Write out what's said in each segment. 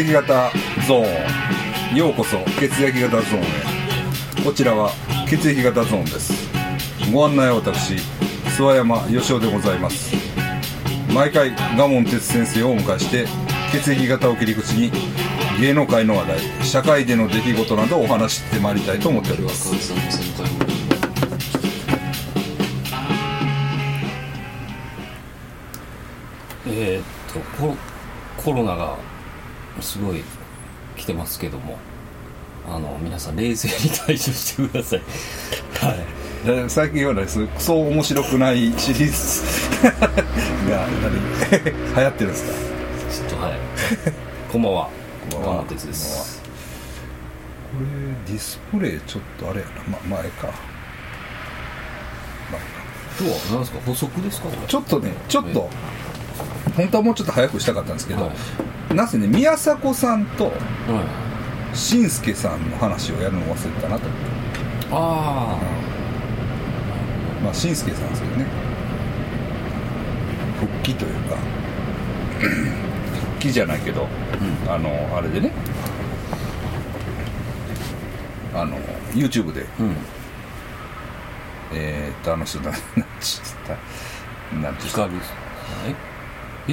液型ゾーン。ようこそ血液型ゾーンへ。こちらは血液型ゾーンです。ご案内は私諏訪山義雄でございます。毎回賀門哲先生をお迎えして血液型を切り口に芸能界の話題社会での出来事などをお話ししてまいりたいと思っております。えーっとコロコロナがすごい来てますけども。あの皆さん冷静に対処してください。はい。で最近はねそうクソ面白くないシリーズ。が何 流行ってるんですか？ちょっとはい。こんばんは。こんばんはガマテツです。これディスプレイちょっとあれやな、ま、前か、まあ今日は何ですか？補足ですか？ちょっとねちょっと本当はもうちょっと早くしたかったんですけど、はなぜね宮迫さんとはい。しんすけさんの話をやるの忘れてたなと。思ってあまあしんすけさんですけどね。復帰というか復帰じゃないけど、うん。あのあれでね。あの YouTube で。あうん。えー、っとあの人だなんちったなんて光るええ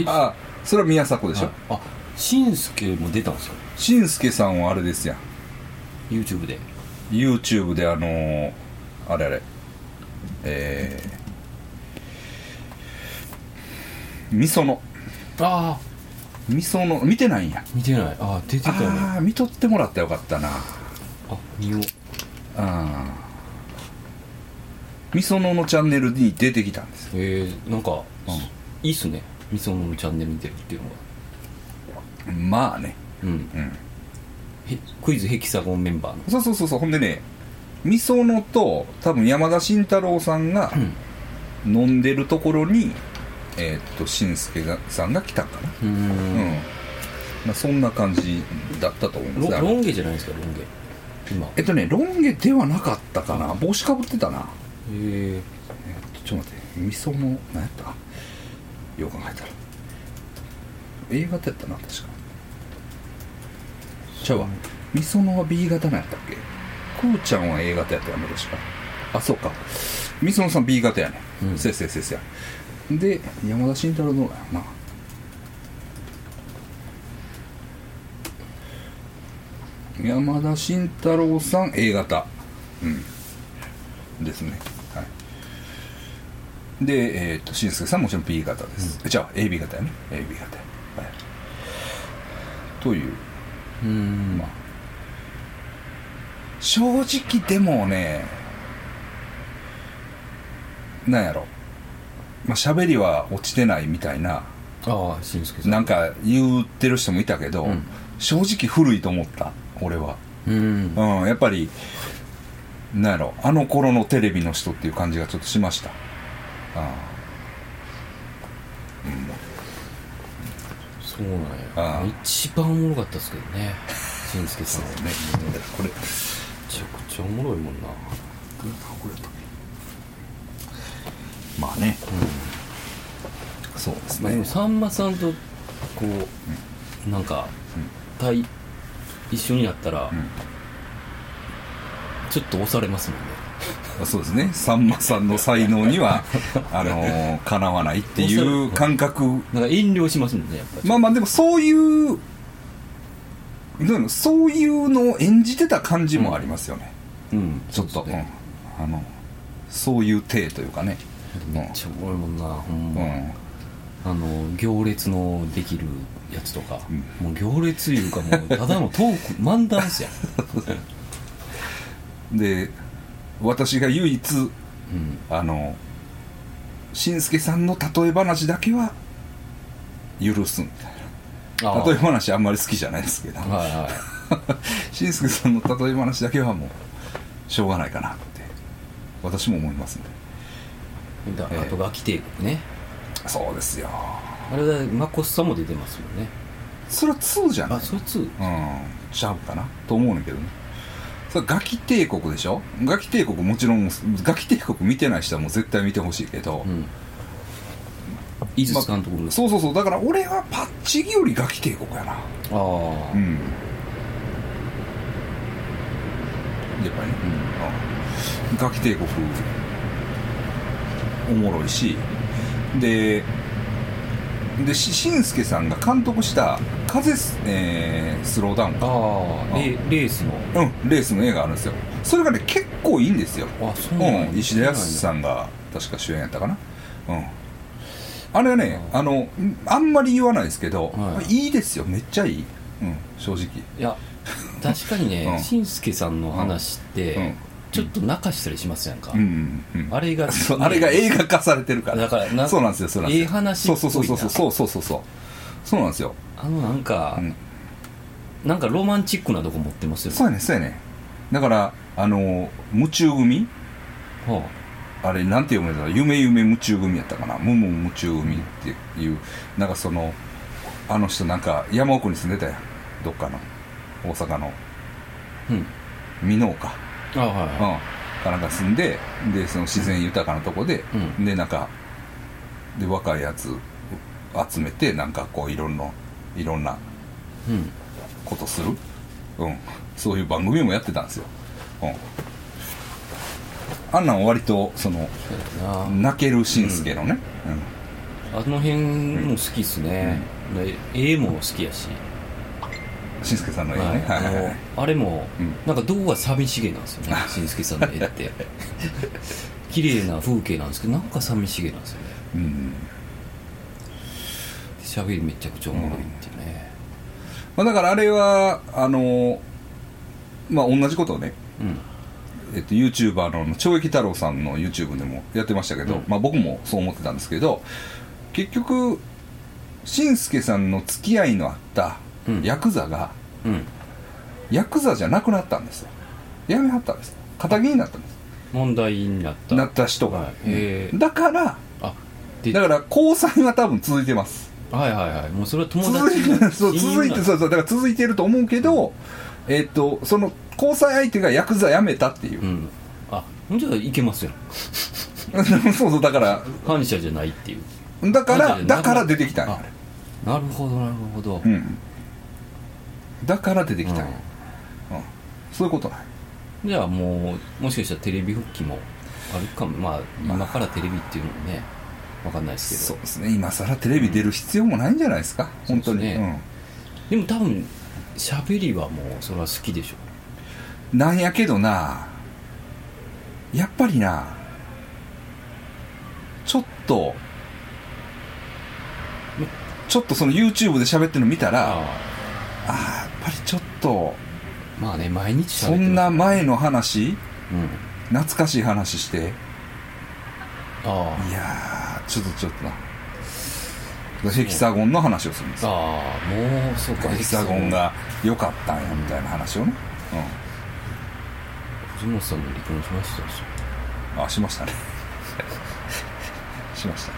あそれは宮迫でしょ、はい。あしんすけも出たんですよしんすけさんはあれですやん。YouTube で。YouTube であのーあれあれ。えー、みそのああみその見てないんや。見てない。ああ出てたよね。ああ見とってもらったらよかったな。あ見よう。あみそののチャンネルに出てきたんです。えー、なんか、うん。いいっすねみそののチャンネル見てるっていうのがまあね。うん。うん。へクイズヘキサゴンメンバーの。そうそうそうそう。ほんでねみそのと多分山田慎太郎さんがうん。飲んでるところにえーっとしんすけがさんが来たんかな。うーうん。んまあ、そんな感じだったと思います。あのロロン毛じゃないですかロン毛。今。へえっとねロン毛ではなかったかな。帽子かぶってたな。ええっとちょっと待って。みその何やった？よう考えたら。A 型やったな確か。ちゃうわ。みそのは B 型なんやったっけ？くーちゃんは A 型やったよね確か。あそうか。みそのさん B 型やね、うん。せいせいせいせいで山田慎太郎どうだよな山田慎太郎さん A 型。うん。ですね。はいでえっ、としんすけさんもちろん B 型です、じゃあ AB 型やね。AB 型。やはい。という。うーん。まあ。正直でもねなんやろ。まあ喋りは落ちてないみたいな。ああしんすけさん。なんか言ってる人もいたけど、うん。正直古いと思った俺は。うん。うんやっぱりなんやろ。あの頃のテレビの人っていう感じがちょっとしました。あそうなんああや一番おもろかったですけどね。しんすけさん。はね。これ。めちゃくちゃおもろいもんな。まあね、そうですまあ、でねもさんまさんとこうなんか対一緒になったらん。ちょっと押されますもんねそうですね。さんまさんの才能には あのーかなわないっていう感覚。なんか遠慮しますもんねやっぱり。まあまあでもそういうどういうの？そういうのを演じてた感じもありますよね、うん。ちょっと、そうね。うん、あのそういう体というかね。めっちゃおもろいもんなほんま、うん。あの行列のできるやつとか、うもう行列いうかもうただのトーク漫談っすやん。で私が唯一うん。あのしんすけさんの例え話だけは許すみたいあな例え話あんまり好きじゃないですけど。はいはい。しんすけさんの例え話だけはもうしょうがないかなって私も思いますんで。だええ。あとガキ帝国ね。そうですよ。あれはマコスさんも出てますもんね。それは2じゃない？あそいつうん。ちゃうかなと思うねんけどねそれガキ帝国でしょ？ガキ帝国もちろんガキ帝国見てない人はもう絶対見てほしいけど、うん。井筒監督そうそうそうだから俺はパッチギよりガキ帝国やな。ああ。うん。やっぱり。ね、うん、ガキ帝国おもろいし。ででししんすけさんが監督した「風ス,、えースローダウン」ああ。レレースの。うん、レースの映画あるんですよ。それがね結構いいんですよ。あそうなんやうん、石田康さんが確か主演やったかな。うん。あれはねあのあんまり言わないですけど、はい。い、いですよ。めっちゃいい、うん、正直。いや確かにうんねしん。すけさんの話って、うん。ちょっと泣かしたりしますやんか、うんうんうん。あれがそうあれが映画化されてるから。だからなそうなんですよそうなんですよ。ええ話っぽいな。そうそうそうそうそうそうそうそう。そうなんですよ、あのなんか、うん、なんかロマンチックなとこ持ってますよね。そうやねそうやね。だからあの夢中組？はあ。れなんて読むんだろう夢夢夢中組やったかな？ムム夢中組っていう。なんかそのあの人なんか山奥に住んでたやん。どっかの。大阪の。あうん。箕面か。あはいうん。はかなんか住んででその自然豊かなとこで、うん。でなんかで若いやつ集めてなんかこういろんないろんなことする？うん。そういう番組もやってたんですよ。うん。あんなん割とその泣けるしんすけのね、うん。あの辺も好きっすね、で絵も好きやし、しんすけさんの絵ね、はい。あのあれも、うん。なんかどこが寂しげなんですよね。しんすけさんの絵って。綺麗な風景なんですけどなんか寂しげなんですよね。うん喋りめちゃくちゃおもろいってね。まあ、だからあれはあのまあ同じことをね、うん。えっと、YouTuber の懲役太郎さんの YouTube でもやってましたけど、うん。まあ、僕もそう思ってたんですけど結局しんすけさんの付き合いのあったうん。ヤクザが、うん。ヤクザじゃなくなったんですよ。やめはったんです。仇になったんです。問題になった。なった人が、はい。だからだから交際は多分続いてますはいはいはい。もうそれは友続達そう続いてそうそう。だから続いてると思うけど、えっとその交際相手がヤクザ辞めたっていう。う、ん。あじゃいけますよ。そうそうだから。反社じゃないっていう。だからだから出てきたんなるほどなるほど、うん。だから出てきたんや、うん。うん。そういうこと。ないじゃあもうもしかしたらテレビ復帰もあるかも。まあ今からテレビっていうのもねわかんないですけど。そうですね。今更テレビ出る必要もないんじゃないですか、本当に。ですね。でも多分喋りはもうそれは好きでしょう。ん、なんやけどなやっぱりなちょっとちょっとその YouTube で喋ってるの見たらああ。やっぱりちょっとあまあね毎日そんな前の話うん。懐かしい話して。あ。いやーちょっとちょっとな。ヘキサゴンの話をするんです。あよああもうそうかヘキサゴンが良かったんやみたいな話をね、藤本さんも離婚しましたでしうん、あしましたね。しましたね、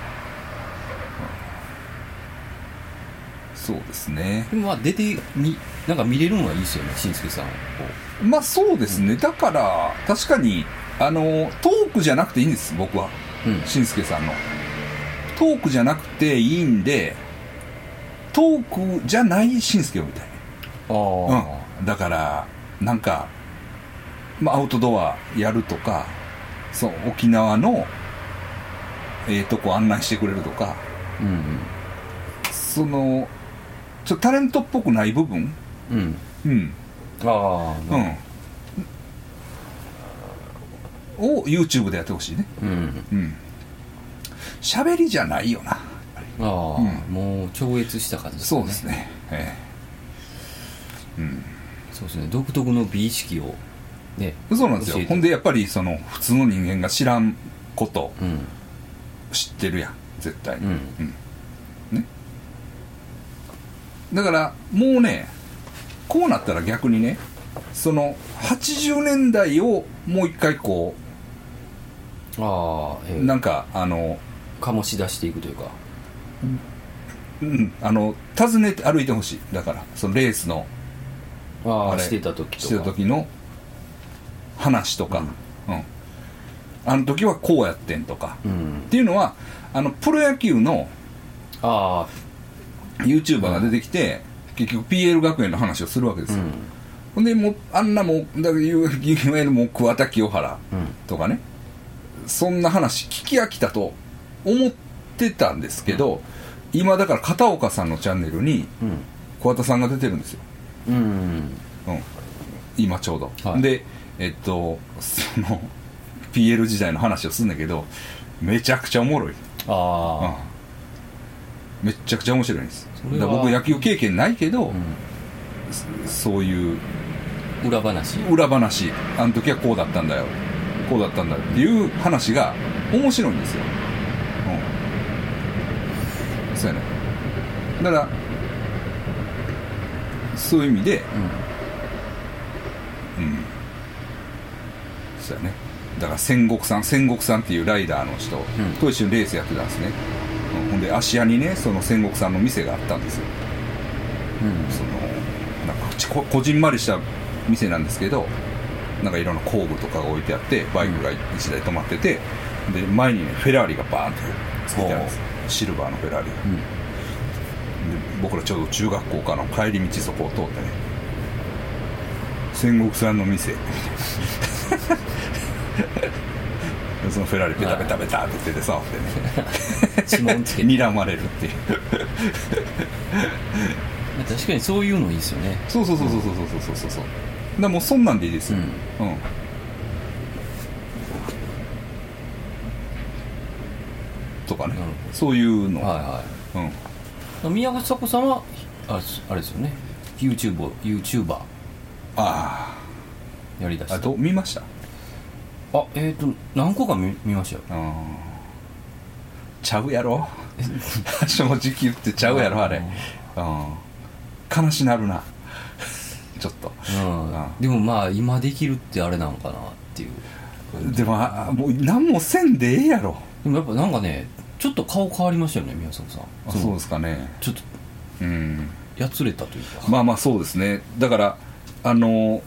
うん。そうですね。ょでもまあ出てみなんか見れるのはいいですよねしんすけさんを。まあそうですね。だから確かにあのトークじゃなくていいんです僕は。うん。しんすけさんのトークじゃなくていいんでトークじゃないしんすけをみたい。ああ、うん、だからなんか、まあ、アウトドアやるとかそう沖縄のええとこ案内してくれるとかうんそのちょっとタレントっぽくない部分？うん。うん。うん。ああうんを YouTube でやってほしいね。うん。うん喋りじゃないよな。ああ、うん。もう超越した感じそうですね。ええ。うん。そうですね。独特の美意識をねそうなんですよ。ほんでやっぱりその普通の人間が知らんこと。うん。知ってるやん。絶対。に、うん。ね。だからもうねこうなったら逆にねその80年代をもう一回こああ、ええ。うなんかあの醸し出していくというか。うん。あの訪ねて歩いてほしい。だからそのレースのあれああしてた時してた時の話とか、うん。あの時はこうやってんとか、うん。っていうのはあのプロ野球のあ YouTuber が出てきて、結局 PL 学園の話をするわけですよ、ほんでもうあんなもうだからいわゆるもう桑田清原とかね、そんな話聞き飽きたと思ってたんですけど、今だから片岡さんのチャンネルにうん。桑田さんが出てるんですよ、うんうんうん、今ちょうど、はい。でえっとその PL 時代の話をするんだけどめちゃくちゃおもろい、あうん、めっちゃくちゃ面白いんです。だ僕野球経験ないけど、あ、そういううん、裏話。裏話。あの時はこうだったんだよ。こうだったんだっていう話が面白いんですよ。うんそうやね。だからそういう意味でうん。そうやね。だから戦国さん戦国さんっていうライダーの人と一緒にレースやってたんですね、うん。ほんで芦屋にねその戦国さんの店があったんですよ。うん。そのなんかちここじんまりした店なんですけどなんかいろんな工具とかが置いてあってバイクが1台止まっててで前にねフェラーリがバーンってつけてあるんですシルバーのフェラーリ。がうん。で僕らちょうど中学校からの帰り道そこを通ってね。戦国さんの店。で そのフェラーリペタペタペタって手で触ってね。睨まれるっていう。確かにそういうのいいですよね。そうそうそうそうそうそうそうそうそう。だからもうそんなんでいいですよ、うん。とかねそういうの、はうん、い。はい宮迫さんはああれですよね。YouTube YouTuber あやりだした。ーあどう見ました？あえっ、と何個か見見ましたよ。うんちゃうやろ？正直言ってちゃうやろあれ。うん悲しなるな。ちょっと。うん。うんでもまあ今できるってあれなんかなっていう。でもあもう何もせんでええやろ。でもやっぱなんかねちょっと顔変わりましたよね宮迫さん。あそう。ですかね。ちょっとうん。やつれたというか。まあまあそうですね。だからあの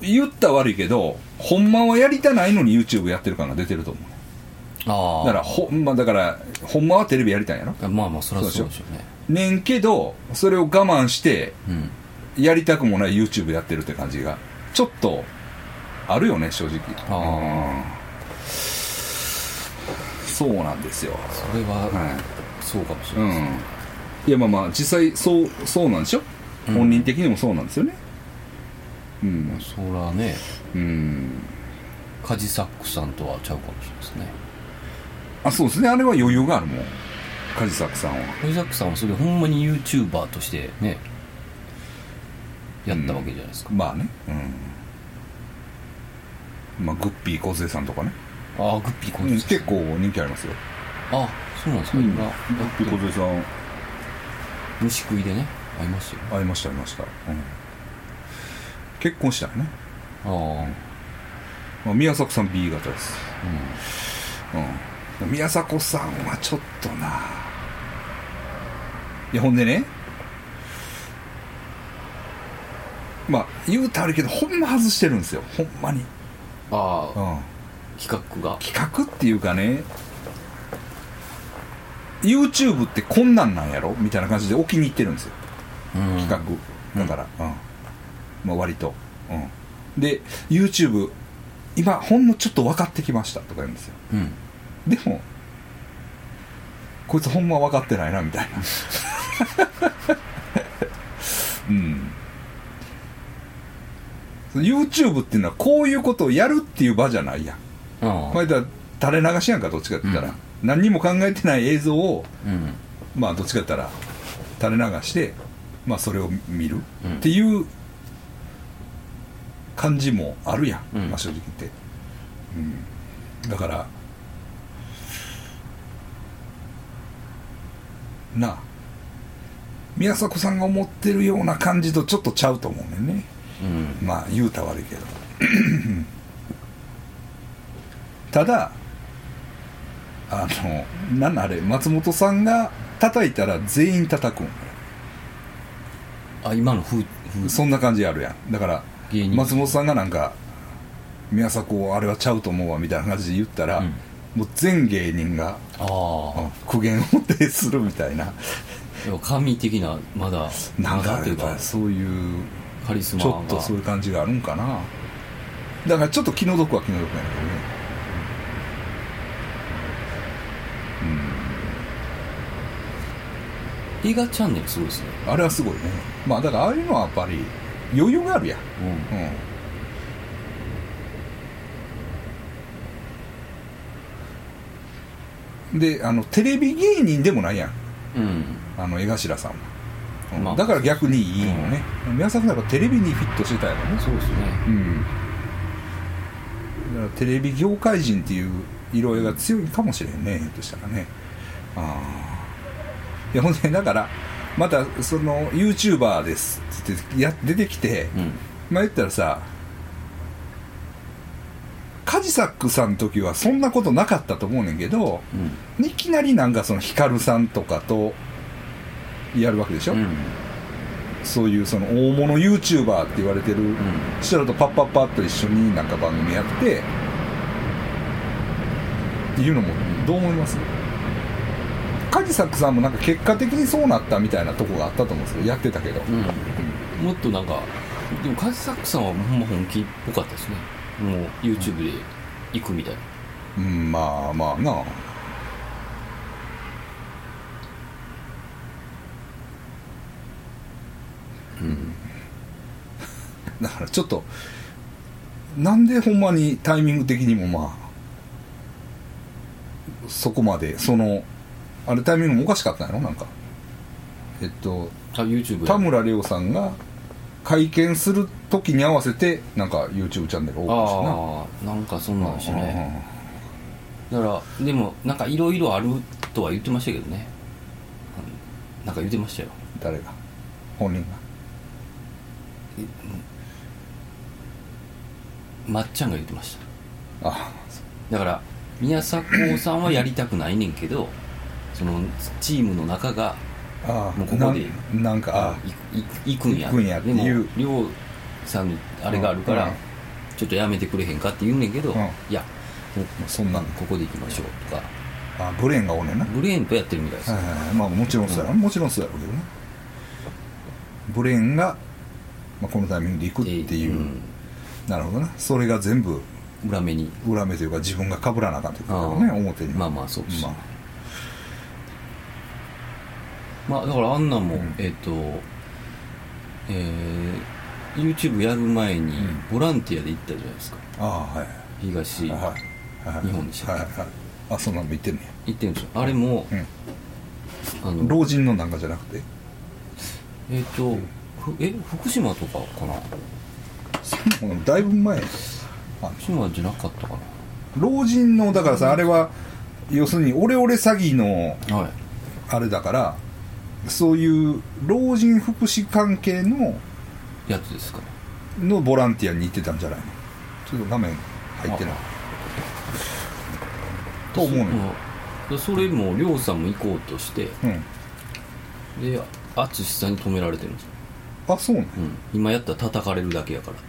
言ったら悪いけどほんまはやりたないのに YouTube やってる感が出てると思うああだからほんまだからほんまはテレビやりたいんやろ？まあまあそりゃそうでしょうね。ねんけどそれを我慢してうん。やりたくもない YouTube やってるって感じがちょっとあるよね正直。あうんそうなんですよ。それははそうかもしい、うんれないですね、いやまあまあ実際そうそうなんでしょ、うん。本人的にもそうなんですよね。うん。そらね。うん。カジサックさんとはちゃうかもしれないですね。あそうですね。あれは余裕があるもん。梶作さんは。カジサックさんはそれほんまに YouTuber としてねやったわけじゃないですか、まあね。うん。まあグッピー梢さんとかね、ああグッピーコンうん結構人気ありますよ。あそうなんですか、うん。今グッピー梢さん。虫食いでね会いましたよ。会いました会いました、うん、結婚したよね、ああまあ、宮迫さん B 型です。ううん。宮迫さんはちょっとな。いやほんでね。まあ言うたらあるけどほんま外してるんですよ。ほんまに、んああうん、企画が。企画っていうかね YouTube ってこんなんなんやろ？みたいな感じで置きに行ってるんですよ。うん。企画。だからうん、まあ割と。うん。で YouTube 今ほんのちょっと分かってきました。とか言うんですよ。うん。でもこいつほんま分かってないなみたいな。うん。YouTube っていうのはこういうことをやるっていう場じゃないやんああこれだ垂れ流しやんかどっちかって言ったら、うん。何にも考えてない映像をうん。まあどっちかって言ったら垂れ流してまあそれを見る。うん。っていう感じもあるやん、うん。まあ正直言って、うん、だからなあ宮迫さんが思ってるような感じとちょっとちゃうと思うねんね。うん。まあ言うたら悪いけどただあのなんあれ松本さんが叩いたら全員叩くんあ今の風風。そんな感じあるやん。だから松本さんがなんか宮迫をあれはちゃうと思うわみたいな感じで言ったら、うん。もう全芸人が苦言を呈するみたいな。でも神的なまだなんかいうかやっぱり。そういうカリスマが。ちょっとそういう感じがあるんかな。だからちょっと気の毒は気の毒やけどね映画チャンネルすごいですね。あれはすごいね。まあだからああいうのはやっぱり余裕があるやん。うん。うん。であのテレビ芸人でもないやん。うん。あの江頭さんは、うん。まあだから逆にいいよね、宮迫さんやっぱテレビにフィットしてたよね。そうですね。うん。だからテレビ業界人っていう色合いが強いかもしれんね。ひょっとしたらね。ああいやほんでだからまたその YouTuber ですって言ってや出てきて、うん。まあ言ったらさカジサックさんの時はそんなことなかったと思うねんけどうん。いきなりなんかそのヒカルさんとかとやるわけでしょ、うん。そういうその大物 YouTuber って言われてるうん。人らとパッパッパッと一緒になんか番組やってっていうのもどう思います？カジサックさんもなんか結果的にそうなったみたいなとこがあったと思うんですけどやってたけど、うん。もっとなんかでもカジサックさんはほんま本気っぽかったですね。もう YouTube で行くみたいな。うん、まあまあ。なあだからちょっとなんでほんまにタイミング的にもまあそこまでそのあれタイミングもおかしかったんやろ？なんか。えっとあ YouTube で田村亮さんが会見する時に合わせてなんか YouTube チャンネルオープンしたな。ああなんかそんなんでしたねだからでもなんかいろいろあるとは言ってましたけどね。うんなんか言ってましたよ。誰が？本人が？まっちゃんが言ってました。あだから宮迫さんはやりたくないねんけどそのチームの中がああもうここでなんか行くんや。行くんやってでいう。も亮さんにあれがあるから、うん。ちょっとやめてくれへんかって言うねんけど、うん。いやそんなん。ここで行きましょうとか。あブレーンがおんねんな。ブレーンとやってるみたいです、はいはいはい。まあもちろんそうや。ろ、もちろんそうやろうけどね。ブレーンが、まあ、このタイミングで行くっていう、うん。なるほどねそれが全部裏目に。裏目というか自分が被らなあかんということだよね表に。まあまあそうです、まあまあだからあんなんも、うん。えっ、とえー、YouTube やる前にボランティアで行ったじゃないですか。ああはい。東、はい。はい。日本でしたはい。はい。あそんなんも言ってんね行ってるんですよ。あれも、や、あのうん、老人のなんかじゃなくて？えっ、と、ふえ？福島とかかな？うんだいぶ前。あ福島じゃなかったか老人のだからさあれは要するにオレオレ詐欺のなはい。あれだからそういう老人福祉関係のやつですか？のボランティアに行ってたんじゃないの？ちょっと画面入ってない。と思うのよ。うんそれも亮さんも行こうとしてうん。で淳さんに止められてるんですよ、あそうなのうん、今やったら叩かれるだけやからって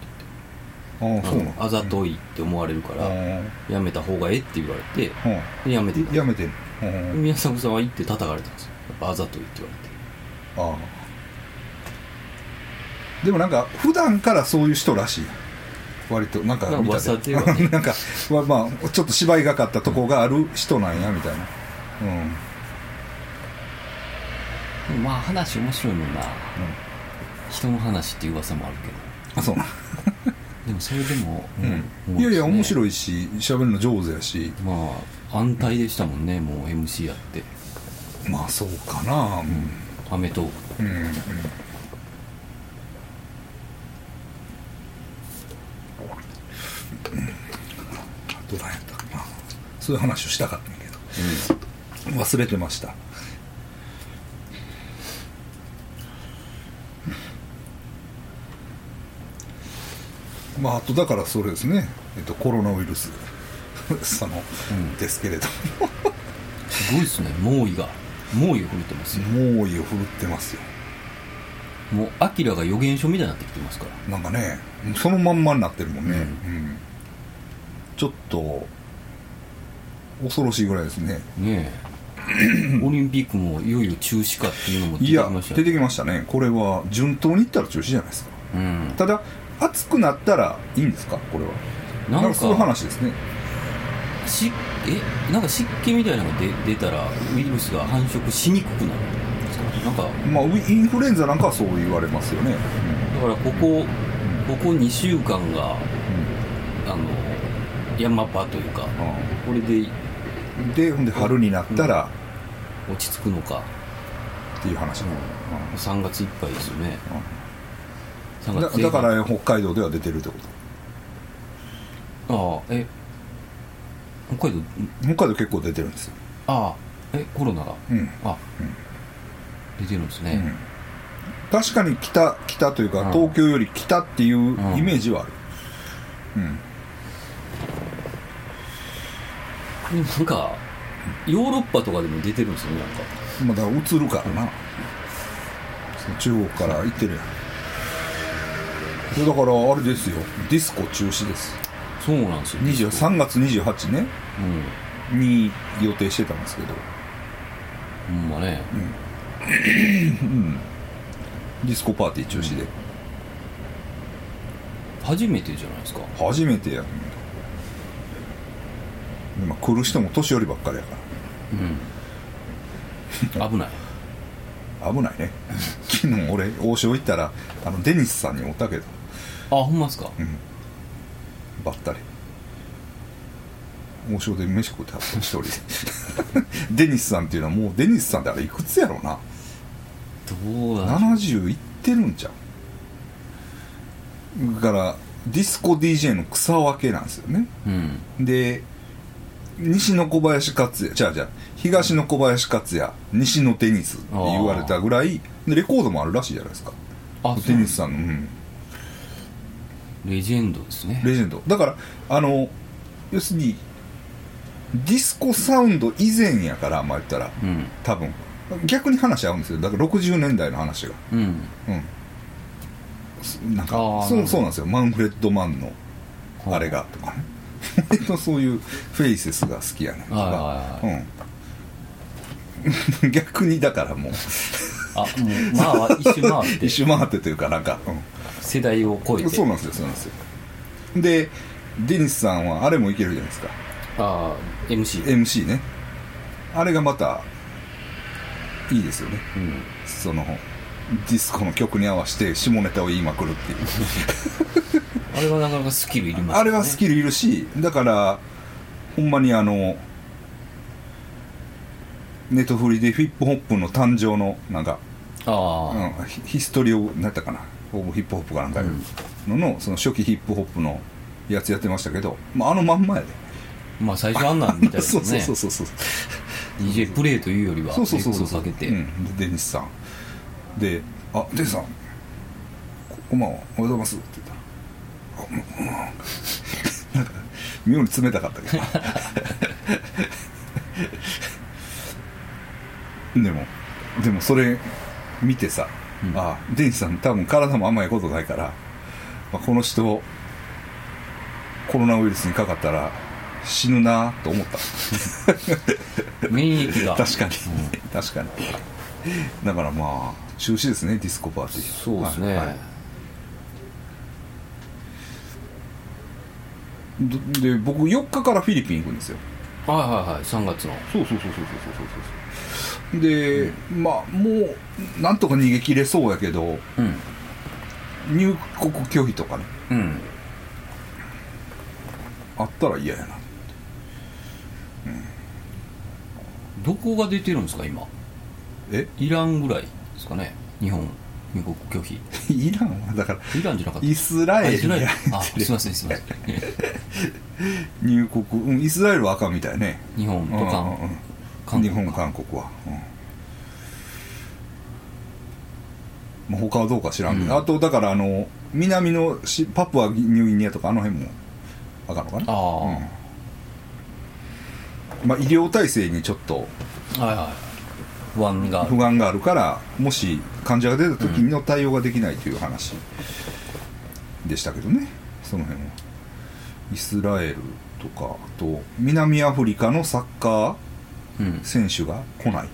言って。ああそうなのあざといって思われるから、あやめた方がええって言われてあうん。でやめてた。やめてうん。宮迫さんは行って叩かれたんですよぱあざといって言われて。ああ。でもなんか普段からそういう人らしい。割となんかまあ見た噂ではね。なんかまあ まあちょっと芝居がかったとこがある人なんやみたいな。うん。まあ話面白いもんな、人の話っていう噂もあるけど。あそう。な でもそれでも、うん。いやいや面い白いし喋るの上手やし。まあ安泰でしたもんねもう MC やってまあそうかな。うん。アメトーク。うん。うん。どないやったかな。そういう話をしたかったんやけど。忘れてました。まああとだからそれですね、えっと、コロナウイルス。その、うん。ですけれどすごいですね。猛威が猛威が降ってますよ。猛威を振るってますよ。もうアキラが予言書みたいになってきてますから。なんかねそのまんまになってるもんね、うん。うん。ちょっと恐ろしいぐらいですね。ねえ。オリンピックもいよいよ中止かっていうのも出てきいやました出てきましたね。これは順当にいったら中止じゃないですか。うん。ただ暑くなったらいいんですか？これは。なんかそういう話ですね。しえなんか湿気みたいなのが出出たらウイルスが繁殖しにくくなる。んですかなんかまあウイインフルエンザなんかはそう言われますよね、だからここここ2週間があの山場というかこれでうんでほんで春になったら落ち着くのか。っていう話、3月いっぱいですよね。3うん。だだから北海道では出てるってこああえ北海道と北海道結構出てるんですよ、ああえコロナが？うん。あ、出てるんですね、うん。確かに北北というか、うん。東京より北っていううん。イメージはある、うん。なんかヨーロッパとかでも出てるんですよねなんか。まあだから映るからな、中国から行ってるやん。だからあれですよ。ディスコ中止ですそうなんですよ。23月28ねうんに予定してたんですけど。ほんまね、ディスコパーティー中止で、初めてじゃないですか。初めてやん今来る人も年寄りばっかりやかうん。危ない。ら危ないね。昨日俺王将行ったらあのデニスさんにおったけど。あほんまですかばったり。王将で飯食ってはった一人。で デニスさんっていうのはもうデニスさんってあれいくつやろうな。どうなんでし70いってるんじゃんだからディスコ DJ の草分けなんですよね。ょううん。で西の小林克也じゃあじゃあ東の小林克也西のデニスって言われたぐらいでレコードもあるらしいじゃないですか。あデニスさんの、うん、レジェンドですね。レジェンド。だからあの要するにディスコサウンド以前やからまあ言ったら。うん。多分。逆に話合うんですよ。だから60年代の話が。うん。うん。なんかそうそうなんですよ。マンフレッドマンのあれがとかね。割とそういうフェイセスが好きやねんとはいかうん。逆にだからもう。あもうまあ一周回って。一周回ってというかなんか、世代を超えて。うん、そうなんですよそうなんですよ。でデニスさんはあれもいけるじゃないですか。ああ MC MC ね。あれがまたいいですよね。うん。そのディスコの曲に合わせて下ネタを言いまくるっていう。あれはなかなかスキルいりますよね。あれはスキルいるしだからほんまにあのネットフリでヒップホップの誕生のなんか、あうん、ヒヒストリーを何やったかなヒップホップかなんかのの,、その初期ヒップホップのやつやってましたけど、まあ、あのまんまやで。あまあ最初あんなんみたいです そうそうそうそう DJ プレイというよりはそうそうそうそう。かけて、うん、でデニスさん。で「あデニスさん。ここんばんは。おはようございます」って言ったら。あ「うんうん」なんか妙に冷たかったけど。でもでもそれ見てさ、うん。あデニスさん多分体も甘いことないから、まあ、この人コロナウイルスにかかったら死ぬなと思った。免疫が。確かに、確かに。だからまあ中止ですねディスコパーティー。そうですね、はいはい。どで僕4日からフィリピン行くんですよ。はいはいはい3月の。そうそうそうそうそうそうそうで、まあもうなんとか逃げ切れそうやけどうん。入国拒否とかね。うん。あったら嫌やなどこが出てるんですか今？え？イランぐらいですかね。日本入国拒否。イランはだからイランじゃなかった。イスラエルエル。やあすいませんすいません。入国、うん、イスラエルはあかんみたいね。日本とうんうんうん日本韓国は、うん。まあ、他はどうか知らんけど、うん。あとだからあの南のしパプアニューギニアとかあの辺もあかんのかな？ああ、うん。まあ、医療体制にちょっとはいはい。不安がある。不安があるからもし患者が出た時の対応ができないという話。でしたけどね。その辺は。イスラエルとかあと南アフリカのサッカうんー選手が来ない。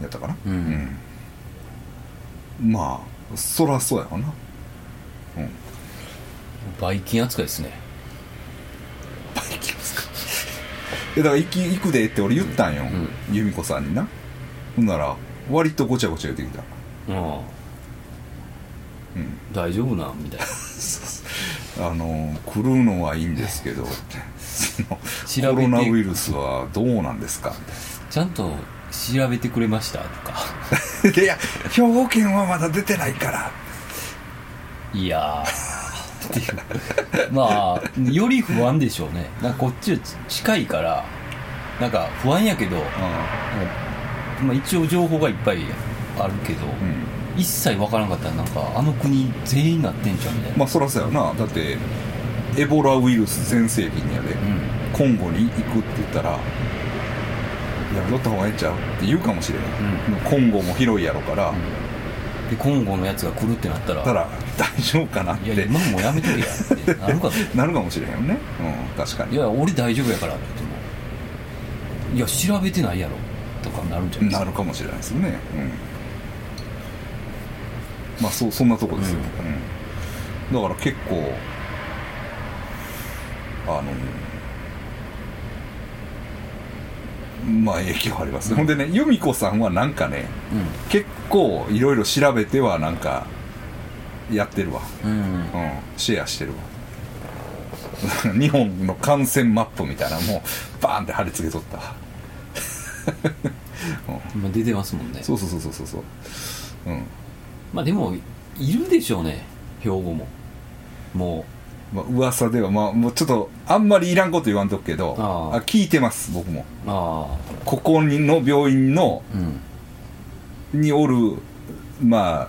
やったかな？うん。うん。まあそらそうやわな。うん。バイキン扱いですね。バイキンですかい？やだから行き行くでって俺言ったんよ、う由美子さんにな。ほんなら割とごちゃごちゃ言ってきた。ああ。うん。大丈夫なん？みたいな。あの来るのはいいんですけどその調べてコロナウイルスはどうなんですか？ちゃんと調べてくれました？とか。いや兵庫県はまだ出てないから。いやー。っていう。まあより不安でしょうね。なんかこっちは近いからなんか不安やけど、まあ、一応情報がいっぱいあるけど、うん。一切わからんかったらなんかあの国全員なってんじゃんみたいな、まあそらそうやな。だってエボラウイルス全盛期にやで、うん。コンゴに行くって言ったらいや戻った方がええんちゃう？って言うかもしれない、コンゴも広いやろから、でコンゴのやつが来るってなったらたら大丈夫かなって。いや今もうやめとけやって。なるかと。なるかもしれへんよね。うん確かに。いや俺大丈夫やから。って言ってもいや調べてないやろ。とかなるんじゃないですか。なるかもしれないですよね。うん。まあそそんなとこですよ、うん。だから結構あのまあ影響ありますね、ほんでね由美子さんはなんかね結構いろいろ調べてはなんかやってるわ。うん、うん。うん、シェアしてるわ。日本の感染マップみたいなのもうバーンって貼り付けとった。わ 今出てますもんね。そうそうそうそうそう。そううん。まあでもいるでしょうね兵庫も。もまあ噂ではまあもうちょっとあんまりいらんこと言わんとくけどああ。聞いてます僕も。うあ。ここにの病院のあうん。におるまあ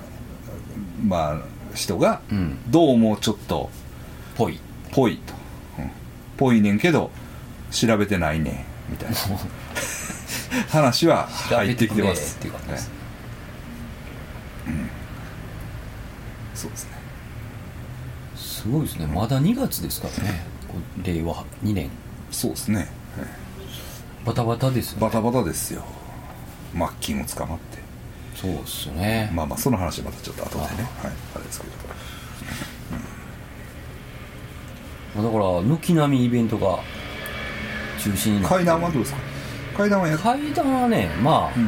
まあ人がうん。どうもちょっとぽい。ぽいと、うん、ぽいねんけど調べてないねんみたいな。話は入ってきてます。っていう感じですそうですねすごいですね。まだ2月ですからね。令和2年。そうですね。バタバタですよバタバタですよ。マッキーも捕まって。そうっすよね、まあまあその話はまたちょっと後でね。はいあれですけど。まあだから軒並みイベントが中止になって階段はどうですか？階段はや,、階段はねまあ、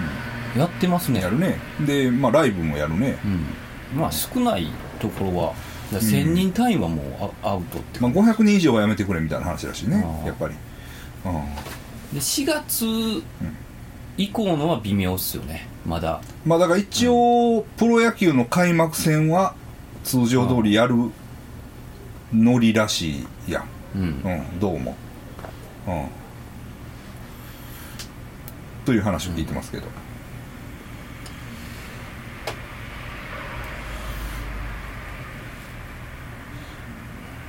うやってますね。ん、やるね。でまあライブもやるね、うん。まあ少ないところは1000人単位はもうアアウトってまあ、500人以上はやめてくれみたいな話らしいねやっぱり。うん。で4月以降のは微妙っすよねまだ。まあだから一応プロ野球の開幕戦は通常通りやるノリらしいやん。うん。うんどうも。うん。という話を聞いてますけど、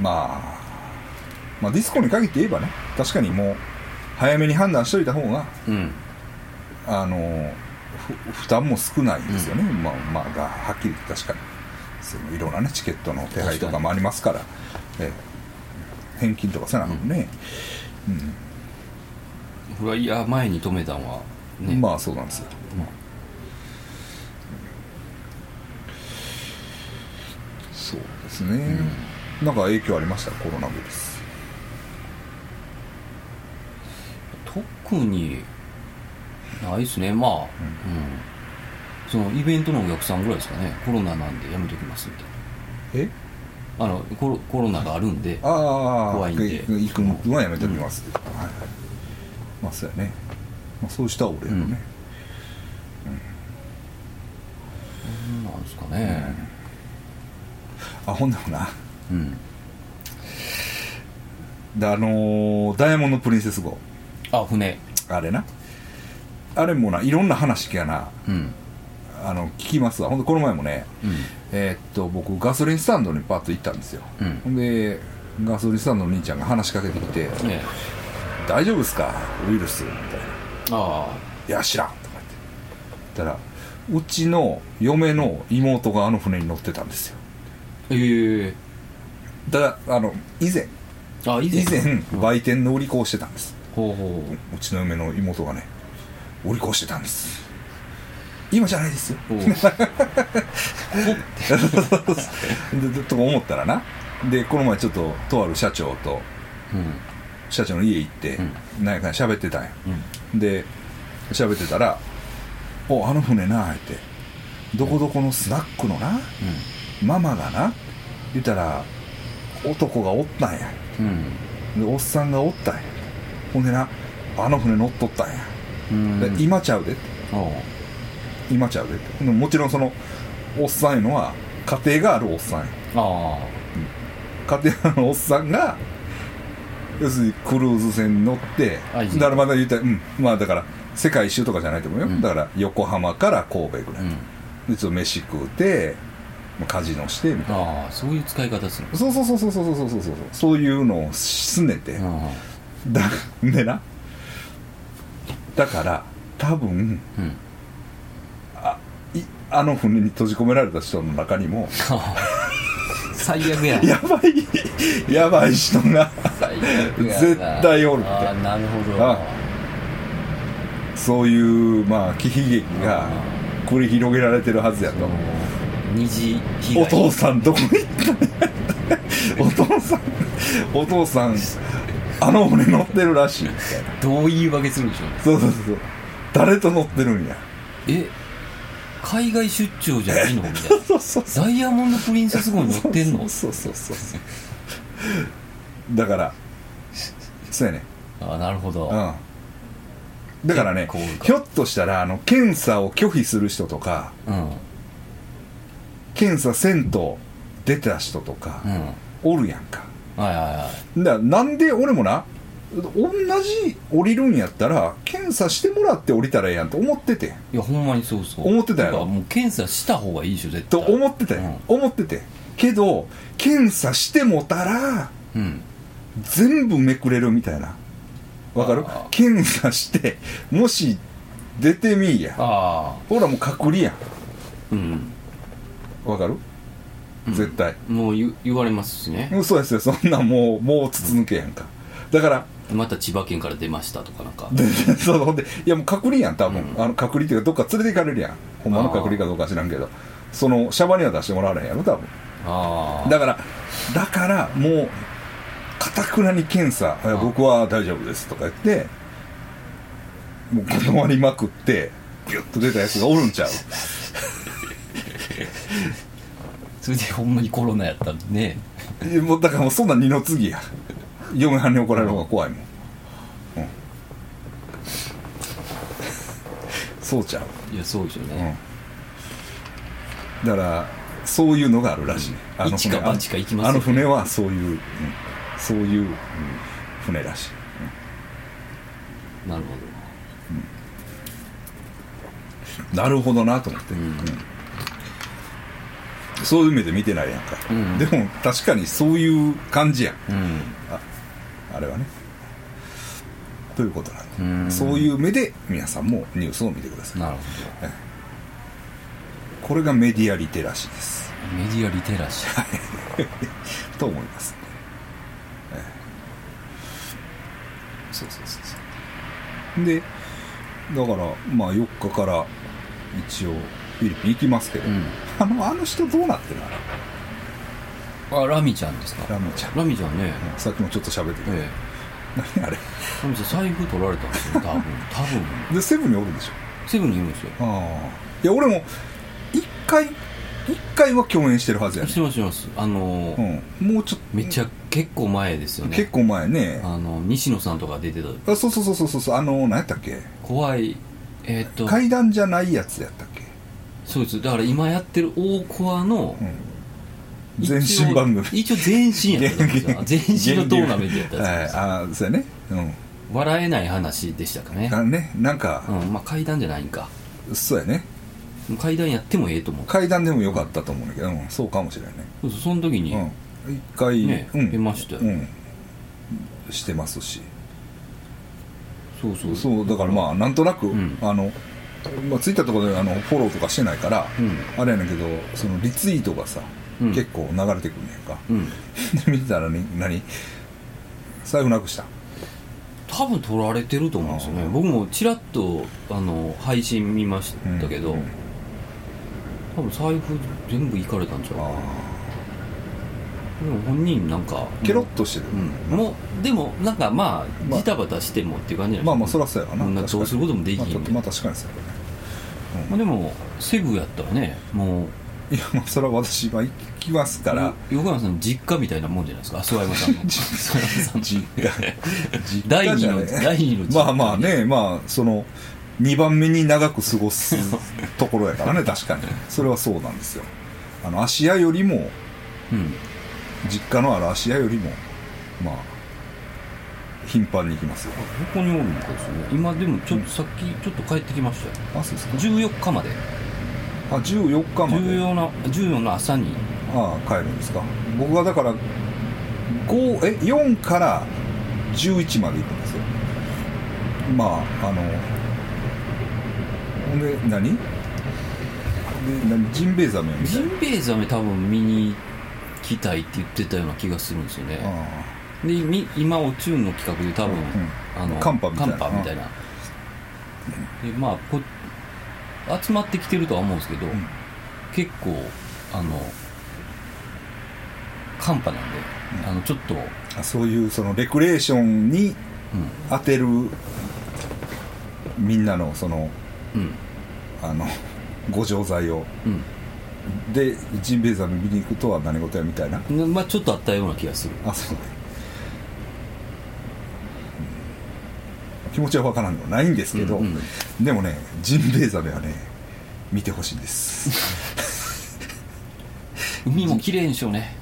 まあまあディスコに限って言えばね確かにもう早めに判断しといた方がうん。あのふ負担も少ないですよね、まあまあがはっきり確かに。そのいろんなねチケットの手配とかもありますから。ええ。返金とかせなくてもね、フライヤー前に止めたんはね。まあそうなんですよ。まあそうですね、なんか影響ありました？コロナウイルス。特にないですね。まあ、うん。そのイベントのお客さんぐらいですかね。コロナなんでやめときますみたいえ？なあのコロコロナがあるんでああ怖いんで。行くのはやめておきますって、はいはい。まあそうやね、まあ、そうしたら俺やろね、なんですかね。あほんでもなうん、であのーダイヤモンド・プリンセス号。あ船。あれな。あれもないろんな話がな。うん。あの聞きますわ。ほんでこの前もねうん。えーっと僕ガソリンスタンドにパッと行ったんですよ、うん。ほんでガソリンスタンドの兄ちゃんが話しかけてきてね「大丈夫ですか？ウイルス」みたいな。あいや知らん。とか言って。言ったらうちの嫁の妹があの船に乗ってたんですよ。あえ。えただあの以前。あ以前。以前うん売店の売り子をしてたんです。ほうほうちの嫁の妹がね売り子をしてたんです。今じゃないですよ。とか思ったらな。でこの前ちょっととある社長とうん。社長の家行って、うなんやかんや喋ってたんや。うん。で喋ってたら「おあの船な」って「どこどこのスナックのなママがな」言ったら男がおったんや。うん。でおっさんがおったんや。ほんでなあの船乗っとったんや、うん。で今ちゃうで今ちゃうでっももちろんそのおっさんいうのは家庭があるおっさんや。あ家庭のおっさんが要するにクルーズ船に乗ってだからまだ言ったらうん。まあだから世界一周とかじゃないと思うよ、うん。だから横浜から神戸ぐらい、うん。でちょっと飯食うてまあカジノしてみたいな。ああそういう使い方するそうそうそうそうそうそうそうそうそう。そういうのをすねて、あだでな？だから多分あうん。あいあの船に閉じ込められた人の中にも 最悪や やばいやばい人が絶対おるって。ああなるほど。あそういうまあ喜悲劇が繰り広げられてるはずやと。そう二次被お害父さんどこ行った お父さんお父さんあの船乗ってるらしい。みたいなどう言い訳するんでしょうそうそうそう誰と乗ってるんや？え海外出張じゃないの？みたいな。そうそうそうダイヤモンド・プリンセス号に乗ってんの？そうそうそうそうだからそうやね。ああなるほど、うん。だからねひょっとしたらあの検査を拒否する人とかうん検査せんと出た人とかうん。おるやんか。はいはいはい。だなんで俺もな同じ降りるんやったら検査してもらって降りたらええやんと思ってていやほんまにそうそう。思ってたやろ？もう検査した方がいいでしょ絶と対思ってたよ、思っててけど検査してもたらうん、うん全部めくれるみたいな。わかる？あー。検査してもし出てみいや。ほらもう隔離やうんんわかる、絶対。もう言言われますしね。うんそうですよ。そんなんもうもう筒抜けやんか。だからまた千葉県から出ましたとかなんか。で そうほんでいやもう隔離やん多分、うん。あの隔離っていうかどっか連れて行かれるやん。ほんまの隔離かどうか知らんけど。そのシャバには出してもらわれへんやろ多分。ああだからだからもうかたくなに検査「あ僕は大丈夫です」とか言ってもう断りまくってギュッと出たやつがおるんちゃう？それでほんまにコロナやったんでね。いやもうだからもうそんなん二の次や。嫁はんに怒られる方が怖いもん、うん、そうちゃう。いやそうでしょうね、だからそういうのがあるらしい、あの一か八か行きますよあの船はそういう、うん。そういう、うん。船らしい。なるほなるほどなと思って、どうん、そういう目で見てないやんか、うん。でも確かにそういう感じやん。うん。あれはね。ということなんで、うん。そういう目で皆さんもニュースを見てください。なるほこれがメディアリテラシーです。どメディアリテラシー。と思います、ええ。そうそうそうそう。でだからまあ4日から一応フィリピン行きますけど、うんあのあの人どうなってるの？あラミちゃんですか？ラムちゃん。ラミちゃんね。さっきもちょっと喋ってた、え何あれ？えラミちゃん財布取られたんですよ 多分。多分。でセブンにおるんでしょ？セブンにいるんですよ。ああ。いや俺も一回一回は共演してるはずやね。してますしてます。あのーうん。もうちょっと。めっちゃ結構前ですよね。結構前ね。あの西野さんとか出てたあそうそうそうそうそう。あの何やったっけ？怖い。えーっと。階段じゃないやつやったっけ？そうです。だから今やってる大コアのうん。全身番組。一応全身やったんですよ全身のトーナメントやったんはいですよああそうやね。うん。笑えない話でしたかね。あねなんか。う、んまあ階段じゃないんか。そうやね。階段やってもええと思う。階段でもよかったと思うんだけど、うん、そうかもしれないね。そうその時に、うん。一回、ねうん、出ましたよ。うん。してますし。そうそう。そうだからまあなんとなく、ん。あの、まあ、ツイッターとかであのフォローとかしてないから、うん。あれやねんけどそのリツイートがさ、うん。結構流れてくるねんか。うん。で見てたらね何？財布なくした？多分取られてると思うんですよね。僕もちらっとあの配信見ましたけど、うん。多分財布全部いかれたんちゃうかな。あでも本人なんかあケロッとしてる、うん、もうでもなんかまあまあ。ジタバタしてもっていう感じなんまあまあそらそうやわな。うんなんかどうすることもできひん。まあ、まあ確かにそうやね。まあでもセブやったらねもう。いやまあそれは私は行きますから。横山さんの実家みたいなもんじゃないですか？諏訪山さんの。実家。実第二の第二の実家。まあまあね。まあその2番目に長く過ごすところやからね。確かに。それはそうなんですよ。あの芦屋よりもうん実家のある芦屋よりもまあ頻繁に行きますよ。どこにおるのかですよね今でもちょっとさっきちょっと帰ってきましたよ。あそうですか。14日まで。あ14日まで。14の14の朝に。ああ帰るんですか。僕はだから5え4から11まで行くんですよ。まああのほんで何？で何？ジンベエザメジンベエザメ多分見に来たいって言ってたような気がするんですよね。あでみ今おチューンの企画で多分、うんあのカンパみたいな。カンパみたいな。でまあこ集まってきてるとは思うんですけど、ん。結構あのカンパなんで、あのちょっと、そういうそのレクレーションに当てるみんなのそのうん。あのご錠剤を。うんでジンベエザメ見に行くとは何事やみたいな。うんまあちょっとあったような気がする。あそうね。気持ちは分からんでもないんですけど、うんでもねジンベエザメはね見てほしいんです。海も綺麗でしょうね。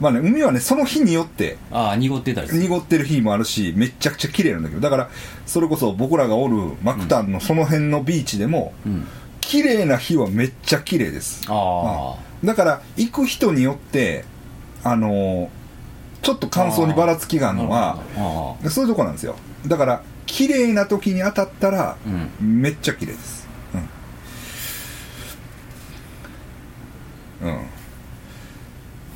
まあね海はねその日によってああ濁ってたり濁ってる日もあるしめっちゃくちゃ綺麗なんだけどだからそれこそ僕らがおるマクタンのその辺のビーチでも、うん綺麗な日はめっちゃ綺麗です。あうん。だから行く人によってあのーちょっと乾燥にばらつきがあるのはそういうとこなんですよ。だから綺麗な時に当たったら、うん。めっちゃ綺麗です。うん、うん、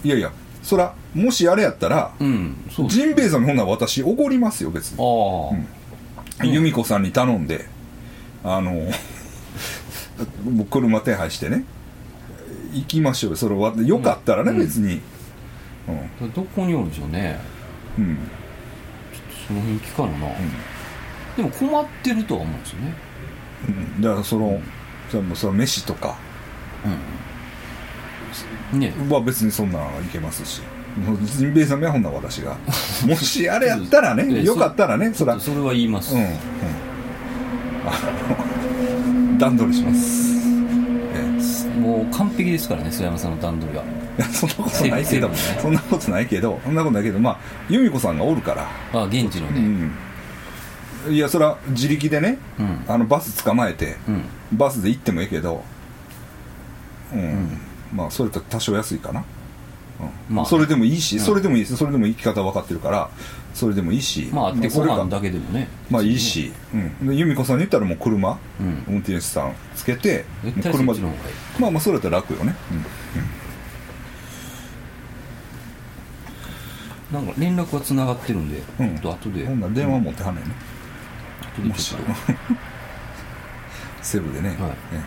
いやいやそらもしあれやったら、うん。ジンベエザメほんなら私おごりますよ別に。ああ、由美子さんに頼んであのもう車手配してね。行きましょうよ。それはよかったらね、うん。別に。どこにおるんでしょうね。うん、うんその辺聞かな。な、でも困ってるとは思うんですよね。うん。だからそのそれもその飯とか。うん。ね。は別にそんなんいけますし。もうジンベエザメはほんなら私が。もしあれやったらええね よかったらねそそれは言います、うん。あの段取りします。えもう完璧ですからね須山さんの段取りは。そんなことないけど、ね。そんなことないけどそんなことないけどまあ由美子さんがおるから。あ現地のね。うん。いやそれは自力でねうん。あのバス捕まえてうん。バスで行ってもいいけどうん、まあそれと多少安いかな、うん。まあそれでもいいし、うん。それでもいいですそれでも生き方分かってるからそれでもいいし。まああってご飯だけでもね。まあいいし、うん、で由美子さんに言ったらもう車、うん。運転手さんつけて車でそっちの方がいい。まあまあそれやったら楽よね、なんか連絡はつながってるんで、うん。ちょっと後で。ほんなら電話持ってはんねんね、後でちょっと。セブでね、はい。え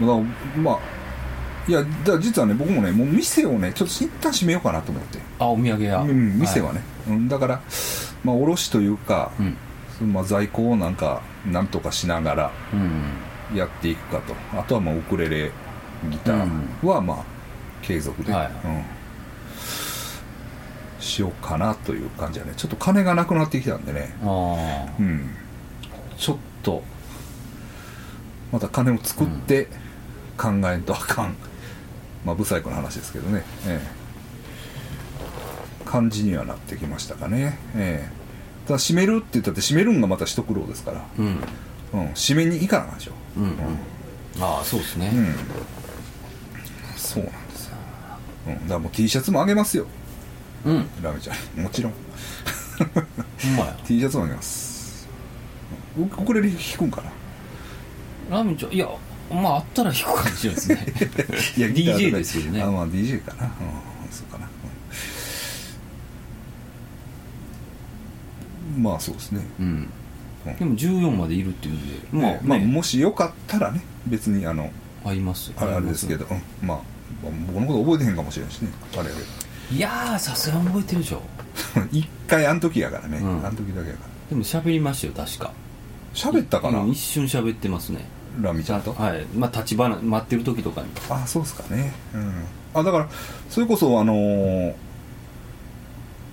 え。まあまあいやだ実はね僕もねもう店をねちょっと一旦閉めようかなと思って。あお土産屋、うん、店はね、うん、だからまあ卸というか、うん。まあ、在庫をなんかなんとかしながらうん。やっていくかと。あとはまあウクレレギターはまあ継続で、はいうん、しようかなという感じはね。ちょっと金がなくなってきたんでね、うん、ちょっと。また金を作って考えんとあかん、まあ不細工な話ですけどね、ええ、感じにはなってきましたかね、ええ、ただ閉めるって言ったって閉めるんがまた一苦労ですから、うん。うん、閉めに行かなでしょ。うん。うん。ああそうですね、うん。そうなんですよ、うん、だからもう T シャツもあげますよ。うん。ラメちゃん。もちろん。T シャツもあげます。うん。ウクレレ弾くんかな。ラーメンちゃんいやまああったら弾くかもしれない。ですねいや DJ ですけどね。あまあ DJ かな。うんそうかな、まあそうですね。うん。うん。でも14までいるっていうんでまあ、ね。まあねもしよかったらね別にあの合います。あれあれですけど、うん、まあ僕のこと覚えてへんかもしれんしね我々いやーさすがに覚えてるでしょ。一回あの時やからね、うん。あの時だけやから。でも喋りましたよ確か。喋ったかな、うん一瞬喋ってますねラミちゃんと？はい。まあ立ち話待ってる時とかに。あそうですかね。うん。あだからそれこそあのー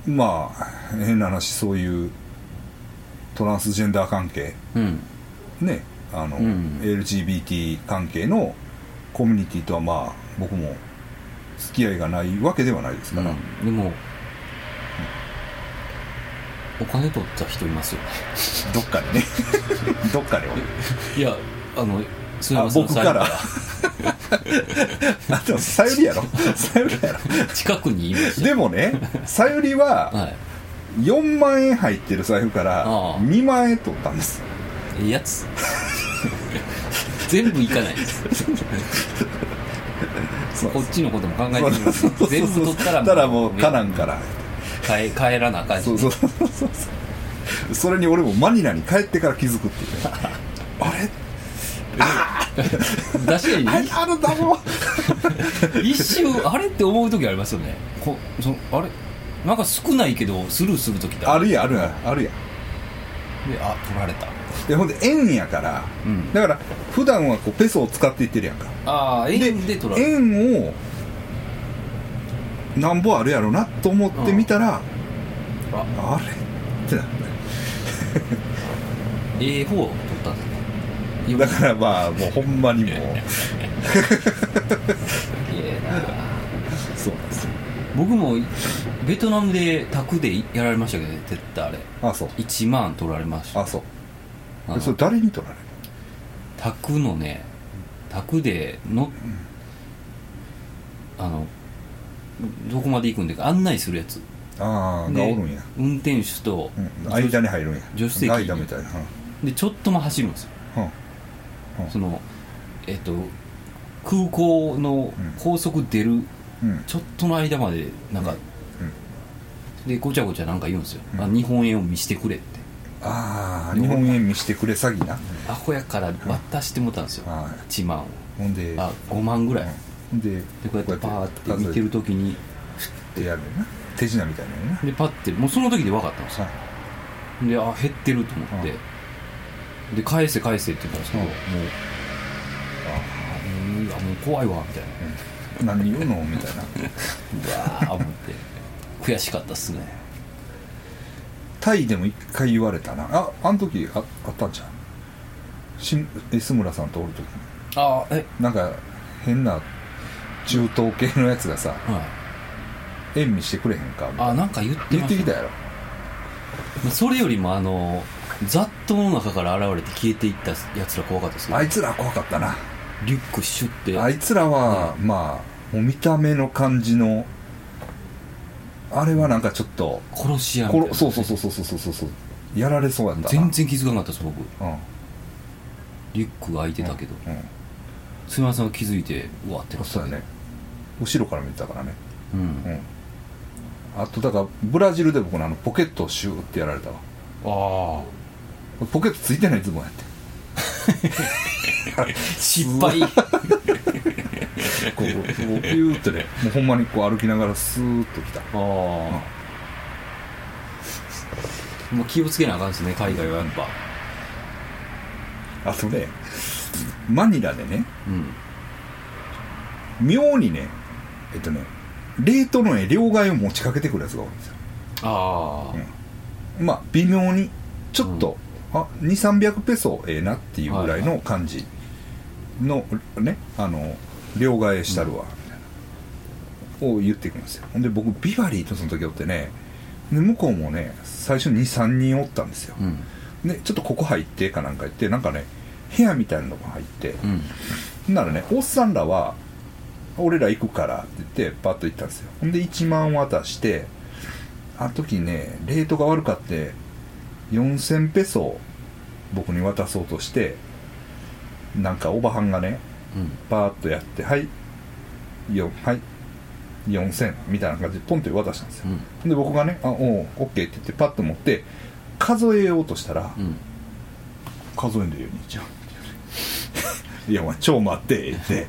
まあ変な話そういうトランスジェンダー関係。うん。ね。あの、うん。LGBT 関係のコミュニティとはまあ僕も付き合いがないわけではないですから、うん。でも、お金取った人いますよね。どっかにね。どっかで いやあの須あ山さん僕から？あでもさゆりやろ。さゆりやろ。近くにいました。でもねさゆりははい。4万円入ってる財布からああ。2万円取ったんです。ええやつ。全部いかない。ですこっちのことも考えてみます。全部取ったらたらもうかなんから帰帰らなあかんそうそう。そうそう。それに俺もマニラに帰ってから気づくっていうね。あれ？確かにあれあのだも一瞬あれって思う時ありますよね。こそのあれ？なんか少ないけどスルーする時ってある。やんあるやんあるや。んであ取られた。でほんで円やから、うん。だから普段はこうペソを使っていってるやんか。ああ円で取られた。円をなんぼあるやろなと思ってみたら、あ。あれ？ってなっ A4 取ったんですねてだからまあもうほんまにもう。そうなんですよ。僕もベトナムで宅でやられましたけどね絶対あれ。あそう。1万取られました。あそう。あそれ誰に取られる宅のね宅でのあのどこまで行くんでか案内するやつ。ああでがおるんや、運転手と、うん、間に入るんや。助手席。ガイダみたいな。でちょっとも走るんですよ。うんうんそのえっと空港の高速出るうん。ちょっとの間までなんか、でごちゃごちゃなんか言うんですよ、うん。あ日本円を見してくれって。ああ日本円見してくれ詐欺な。アホやから渡してもたんですよ、は1万を。いほんであ5万ぐらい、ででこうやってパーって見てる時にってやるよな。手品みたいなのねでパッてもうその時で分かったんですよ。はい。であ減ってると思って、で返せ返せって言ったんですけど、うんもうあもういやもう怖いわみたいな。何言うの？みたいな。うわー思って。悔しかったっすね。タイでも一回言われたな。ああの時ああったんじゃんしん安村さんとおる時に。あえ？なんか変な中東系のやつがさはい。してくれへんかみたいな。あなんか言って言っきたやろ。まあそれよりもあの雑踏の中から現れて消えていったやつら怖かったですね。あいつら怖かったな。リュックシュって。あいつらは、まあもう見た目の感じのあれはなんかちょっと殺し屋みたいなそうそうそうそうそうそうそうやられそうやったな。全然気づかなかったです僕。うん。リュックが開いてたけど、うんすみませんが気づいてうわってなった。そうやね。後ろから見てたからね。うん、うん。あとだからブラジルで僕のあのポケットをシューってやられたわ。ああポケットついてないズボンやって。失敗。こうこうピューってねもうほんまにこう歩きながらスーッと来た。ああ、もう気をつけなあかんですね海外はやっぱ。あとねマニラでねうん。妙にねえっとね冷凍のね両替を持ちかけてくるやつがおるんですよ。ああ、うん。まあ微妙にちょっと、あ2300ペソええなっていうぐらいの感じのねあの両替したるわ、みたいなを言ってくるんですよ。ほんで僕ビバリーとその時おってねで向こうもね最初23人おったんですよ。うん。でちょっとここ入ってかなんか言ってなんかね部屋みたいなのが入ってうん。ほんならねおっさんらは「俺ら行くから」って言ってパッと行ったんですよ。ほんで1万渡してあの時ねレートが悪かって4000ペソを僕に渡そうとしてなんかおばはんがねうん。パーッとやって「はいよはい4000」みたいな感じでポンって渡したんですよ、うん。で僕がね「あおうオッケー」って言ってパッと持って数えようとしたら、うん。数えんでよ兄ちゃん。いやお前超待ってって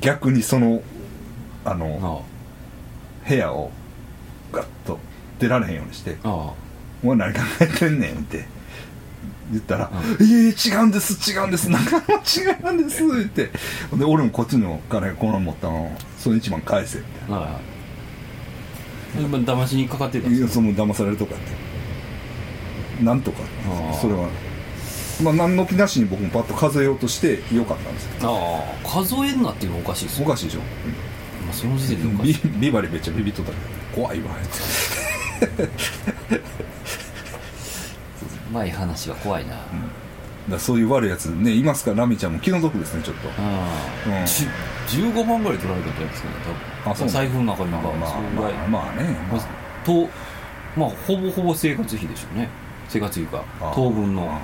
逆にそのあのあ。部屋をガッと出られへんようにしてああ「お前何考えてんねん」って。言ったら「ういえいえ違うんです違うんです仲間違いなんです」って。で俺もこっちの金この持ったのその一番返せみたいああ今騙しにかかってたんないですか？やその騙されるとかって。なんとか。それはまあ何の気なしに僕もパッと数えようとしてよかったんです。よああ数えんなっていうのもおかしいですよ。おかしいでしょ、まあ、その時点でおかしビい。ビバリめっちゃビビっとったけど怖いわ うまい話は怖いな、だそういう悪いやつねいますか？らラミちゃんも気の毒ですねちょっと。あうん。あ、じ15万ぐらい取られたんじゃないですかね多分。あそう財布の中になんかまあまあまあね、まあ。とまあほぼほぼ生活費でしょうね。生活費か。あ当分の。あ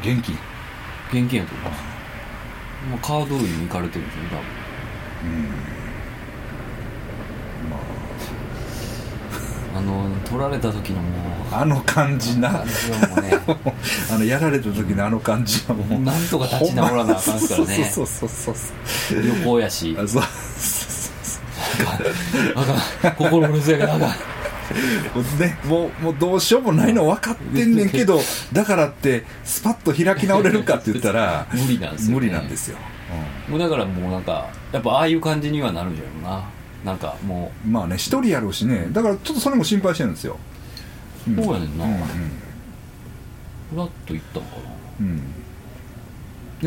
現金。現金やと思います。まあカード類に行かれてるんですよねうんま多分あの取られた時のもうああの感じな。感じはもうね あのやられた時のあの感じはもうなんとか立ち直らなあかんすからね。そうそうそうそう旅行やし。あそうあかん心折れそうやからあかん。ね、もうもうどうしようもないの分かってんねんけどだからってスパッと開き直れるかって言ったら 無理なんですよ、ね、無理なんですよ、もうだからもうなんかやっぱああいう感じにはなるんじゃろうななんかもう。んまあね一人やろうしね。だからちょっとそれも心配してるんですよ、うそうやねんな、うんフラッと行ったのかうんうん。い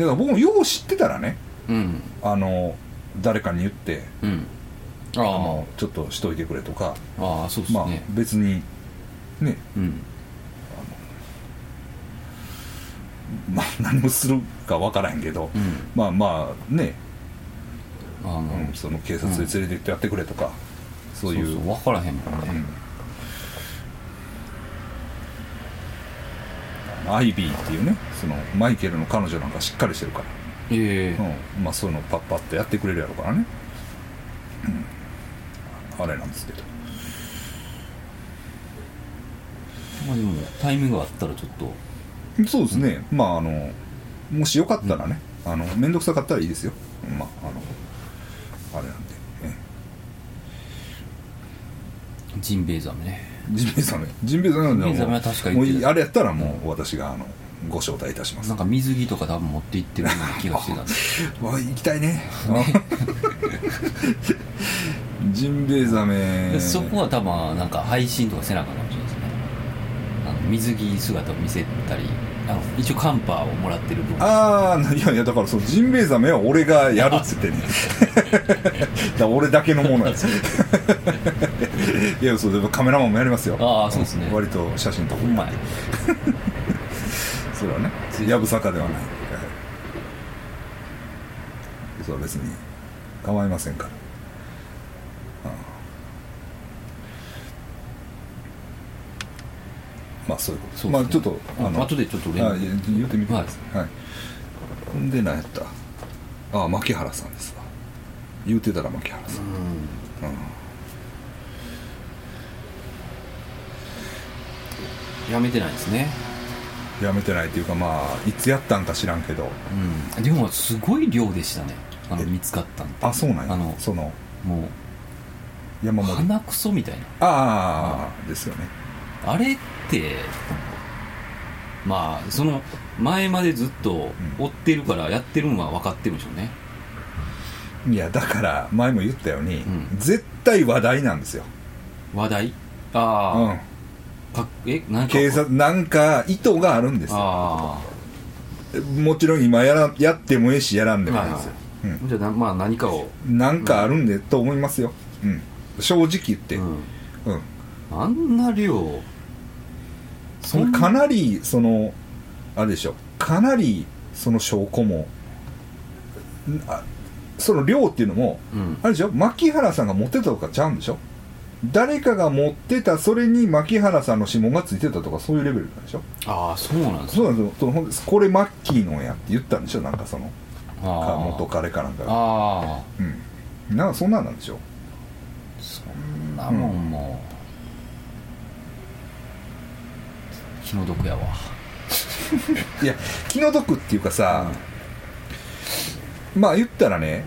やだから僕もよう知ってたらねなうん。あの誰かに言ってうん。ああのちょっとしといてくれとか。あああそうですまあね、別にね。うん。まあ何をするか分からへんけど、うん。まあまあね、あの、うんその警察で連れて行ってやってくれとか、そういう。そう分からへんもんね、うん。アイビーっていうねそのマイケルの彼女なんかしっかりしてるから、ええ。うん、まあそういうのパッパッとやってくれるやろうからね、うん、あれなんですけど。まあでもタイミングがあったらちょっと。そうですね、まああのもしよかったらね、あの面倒くさかったらいいですよ。まああのあれなんで、ね、ジンベエザメね。ジンベエザメ。ジンベエザメなんでもうあれやったらもう私があのご招待いたします。なんか水着とか多分持って行ってるような気がしてたんで。行きたいね。ジンベエザメ。でそこは多分なんか配信とかせなあかんかもしれないですね。水着姿を見せたりあの一応カンパーをもらってる分。ああいやいやだからそのジンベエザメは俺がやるっつってね だ俺だけのものや。つ いやそうでもカメラマンもやりますよ。ああそうですね。割と写真とか うまいそれはね。やぶさかではない、はい。それは別に構いませんからまあそういうこと。まあちょっとあ後でちょっと連絡。あ言ってみてください、はい。で何やった？ああ牧原さんですわ。言うてたら牧原さん、うん。やめてないですね。やめてないっていうかまあいつやったんか知らんけど。うん。でもすごい量でしたね。あの見つかったんあそうなんや。あのそのも山盛鼻くそみたいな。ああですよねあれってまあその前までずっと追ってるからやってるのは分かってるんでしょうね。いやだから前も言ったように、うん。絶対話題なんですよ、話題？うあん、あ、かえ？なんか？警察なんか意図があるんですよ。あもちろん今やらやってもええしやらんでもいいですよ、あじゃあなまあ何かを。うん、なんかあるんで、と思いますよ、うん、正直言って、ううん。んあんな量そのかなりそのあれでしょ。かなりその証拠もその量っていうのもうん。あれでしょ。牧原さんが持ってたとかちゃうんでしょ。誰かが持ってたそれに牧原さんの指紋がついてたとかそういうレベルなんでしょ。ああそうなんですそうなんですよ。これマッキーのやって言ったんでしょ。なんかそのかああ元彼かなんかがああうん。なんかそんなんなんでしょ。そんなもんも気の毒やわ。いや気の毒っていうかさ、まあ言ったらね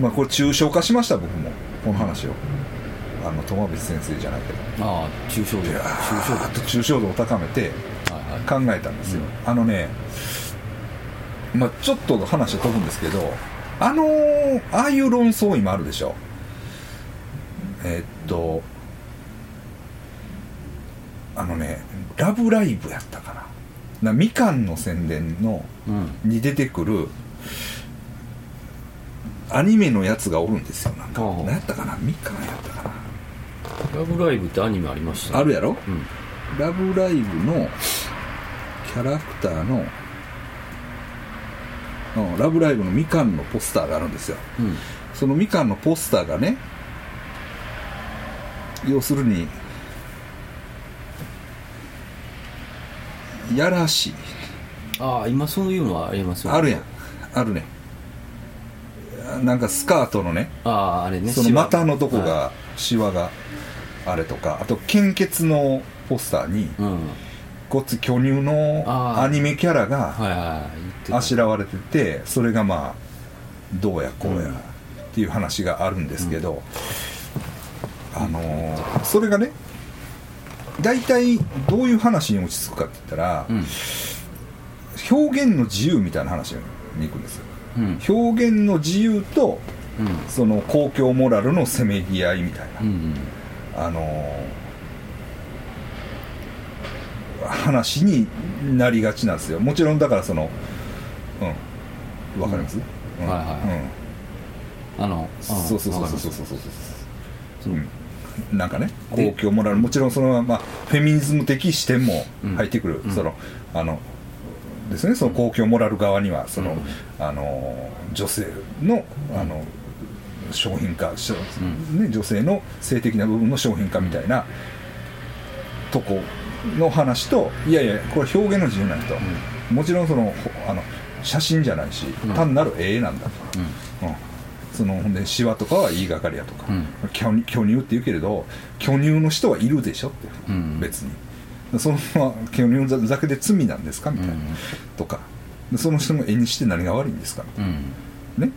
まあこれ抽象化しました僕も。この話を。あの友淵先生じゃないけど。ああ抽象度。抽象ーっと抽象度を高めて度はいはい。考えたんですよ、あのねまあちょっと話は飛ぶんですけどあのーああいう論争今あるでしょ。えーっとあのね「ラブライブ!」やったかな。なみかんの宣伝のうん。に出てくるアニメのやつがおるんですよ。なんか何やったかな？みかんやったかな。ラブライブってアニメありました？あるやろ？うん。ラブライブのキャラクターの、うん、ラブライブのみかんのポスターがあるんですよ。うん。そのみかんのポスターがね要するにやらしい。ああ今そういうのはありますよあるやん。あるね。なんかスカートのね。あああれねその股のとこはがシワがあれとか。あと献血のポスターにいうん。こっち巨乳のアニメキャラがあしらわれててそれがまあどうやこうやっていう話があるんですけど、あのーそれがね大体どういう話に落ち着くかって言ったら、うん。表現の自由みたいな話に行くんですよ。うん。表現の自由とうん。その公共モラルのせめぎ合いみたいな、うんあのー話になりがちなんですよ。もちろんだからそのうん。わかります、うん。はいはいあのうん、そうそうそうそうそうそう。そうそううんなんかねで公共モラルもちろんそのまあフェミニズム的視点もうん。入ってくる、うん。そのあのですねその公共モラル側にはその、うん。あの女性のあの商品化、ね、女性の性的な部分の商品化みたいなとこの話といやいやこれ表現の自由なんと、もちろんそのほあの写真じゃないし、うん。単なる絵なんだと、うん。うん、そのほんでシワとかは言いがかりやとか、うん。巨乳巨乳って言うけれど巨乳の人はいるでしょって、うん。別に。そのまま巨乳だけで罪なんですかみたいな、うん。とか。でその人の絵にして何が悪いんですかうん。ね、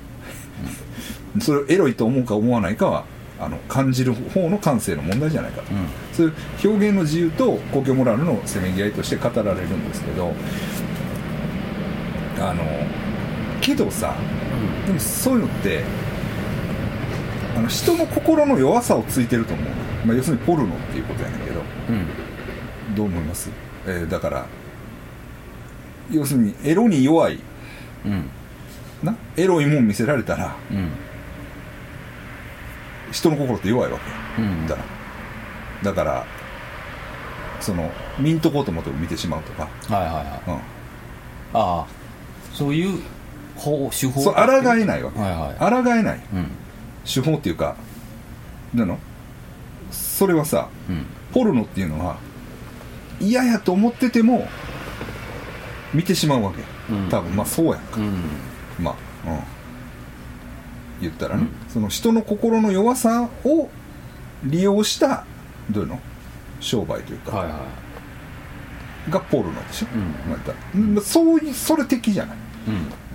それをエロいと思うか思わないかはあの感じる方の感性の問題じゃないかと、うん。そういう表現の自由と公共モラルのせめぎ合いとして語られるんですけどあのけどさでもそういうのってあの人の心の弱さをついてると思う、まあ、要するにポルノっていうことやねんけど。うん。どう思います、えーだから要するにエロに弱い。うん。な？エロいもん見せられたらうん。人の心って弱いわけうん。だだからその見んとこうと思っても見てしまうとか、はいはいはい。うん、ああ。そういう方手法そう抗えないわけ、はいはい。抗えない。うん手法っていうかなの？それはさうん。ポルノっていうのは嫌やと思ってても見てしまうわけ、うん。多分。まあそうやんか、うん。まあうん。言ったらね、その人の心の弱さを利用したどういうの？商売というか、はいはがポルノでしょ、うん。まあそういうそれ的じゃない。い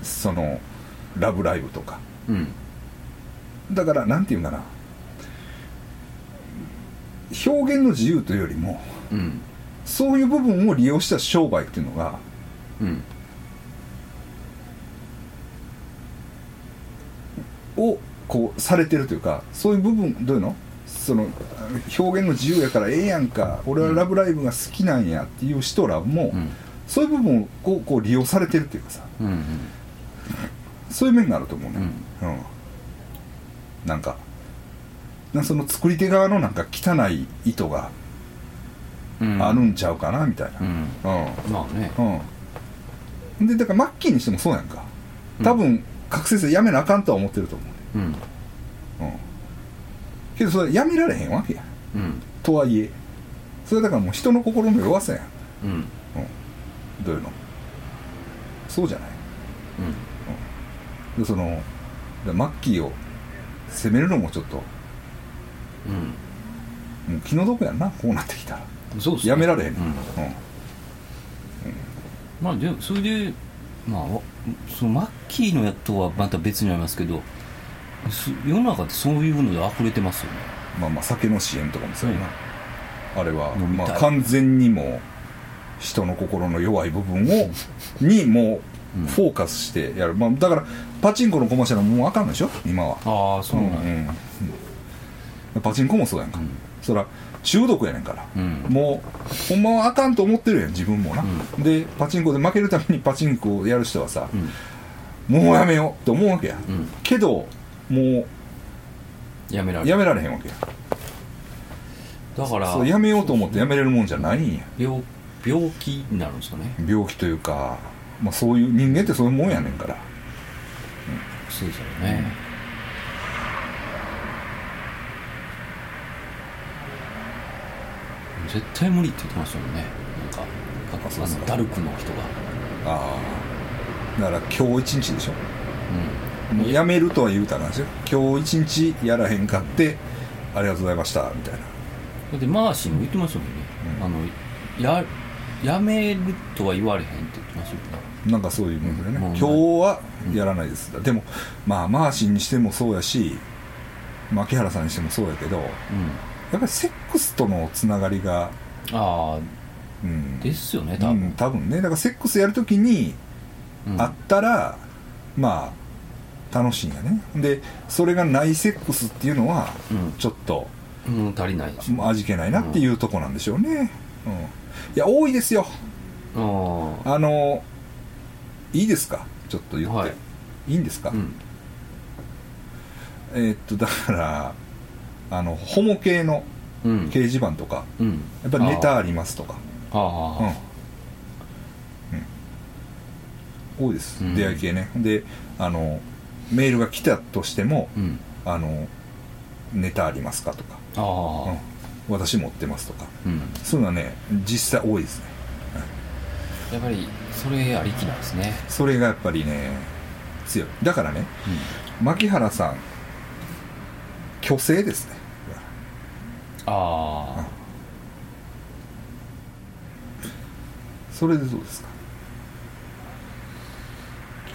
そのラブライブとかだからなんていうんかな。表現の自由というよりもうん。そういう部分を利用した商売っていうのがうん。をこうされてるというかそういう部分どういうの？その表現の自由やからええやんか俺はラブライブが好きなんやっていう人らも、うん。そういう部分をこうこう利用されてるっていうかさ。うんそういう面があると思うね、うんなんかなその作り手側のなんか汚い意図がうん。あるんちゃうかなみたいな。うん。うん。まあね。うん。でだからマッキーにしてもそうやんか。多分覚醒剤やめなあかんとは思ってると思ううん。ねうん。けどそれやめられへんわけや。うん。とはいえ。それだからもう人の心の弱さやん、うん。うん、どういうの？そうじゃない？でそのでマッキーを責めるのもちょっと。うん。もう気の毒やんな。こうなってきたら。そうっすね。やめられへん、うん。うん。まあでもそれでまあわそのマッキーのやとはまた別にありますけどす世の中ってそういうので溢れてますよね。まあまあ酒の支援とかもそうやな、あれは飲みたい。まあ完全にもう人の心の弱い部分をにもうんうフォーカスしてやる、まあ、だからパチンコのコマーシャルももうあかんでしょ？今は。ああそうなんや。うんうん。パチンコもそうやんか、うん。そら中毒やねんから、うん。もうほんまはあかんと思ってるやん自分もな、でパチンコで負けるために パチンコをやる人はさ、うん。もうやめようって思うわけや、うん。けどもやめられやめられへんわけや。だからそうやめようと思ってやめれるもんじゃないんや。病病気になるんですかね。病気というか、まあ、そういう人間ってそういうもんやねんから。そうですよね、絶対無理って言ってましたもんね。なんかあのダルクの人が。ああだから今日一日でしょ。うん。もうやめるとは言うたらなんですよ。今日一日やらへんかってありがとうございましたみたいな。だってマーシーも言ってましたもんね、うん。あのややめるとは言われへんってなんかそういうもんでね、うん。今日はやらないです、でもまあマーシンにしてもそうやし牧原さんにしてもそうやけどやっぱりセックスとのつながりがうんあうん。あですよね多うん分、多分ね。だからセックスやるときにうん。あったら、まあ楽しいんやね。でそれがないセックスっていうのはうん。ちょっとうん足りない味気ないなっていうとこなんでしょうね、うん、いや多いですよ。あああのいいですか？ちょっと言って、はい。い、いんですか、うん。えーっとだからあのホモ系のうん。掲示板とかうん。やっぱりネタありますとか。ああうん。多いです、うん。出会い系ね。であのメールが来たとしてもうん。あのネタありますかとか、私持ってますとか。うん。そういうのはね実際多いですねやっぱりそれありきなんですね。それがやっぱりね強い。だからね牧原さん虚勢ですね。ああそれでどうですか？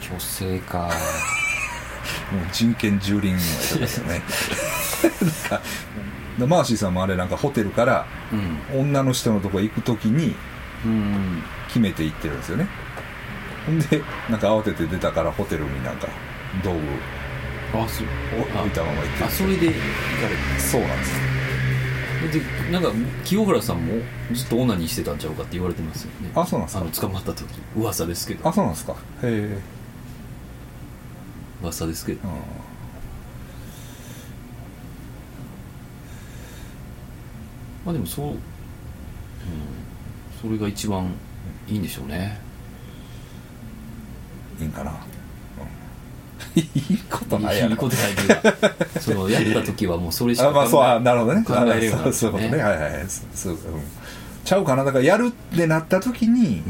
虚勢か。もう人権蹂躙のやつだよね。なんかでマーシーさんもあれなんかホテルからうん。女の人のとこ行く時にうん決めて行ってるんですよね。ほんでなんか慌てて出たからホテルになんか道具。あそう。を置いたまま行ってるあそれで行かれそうなんですたでなんか清原さんもずっとオナニーしてたんちゃうかって言われてますよね。あそうなんですか？あの捕まった時。噂ですけど。あそうなんですか？へえ。噂ですけど。うん。まあでもそう、うん、それが一番いいんでしょうね。いいんかな、うん。いいことないやろ。いいことないというか そのやった時はもうそれしかあまあそうあなるほどね。考えれるようになるんですそういうことね。はいはいそうそう、うん、ちゃうかな？だからやるってなった時に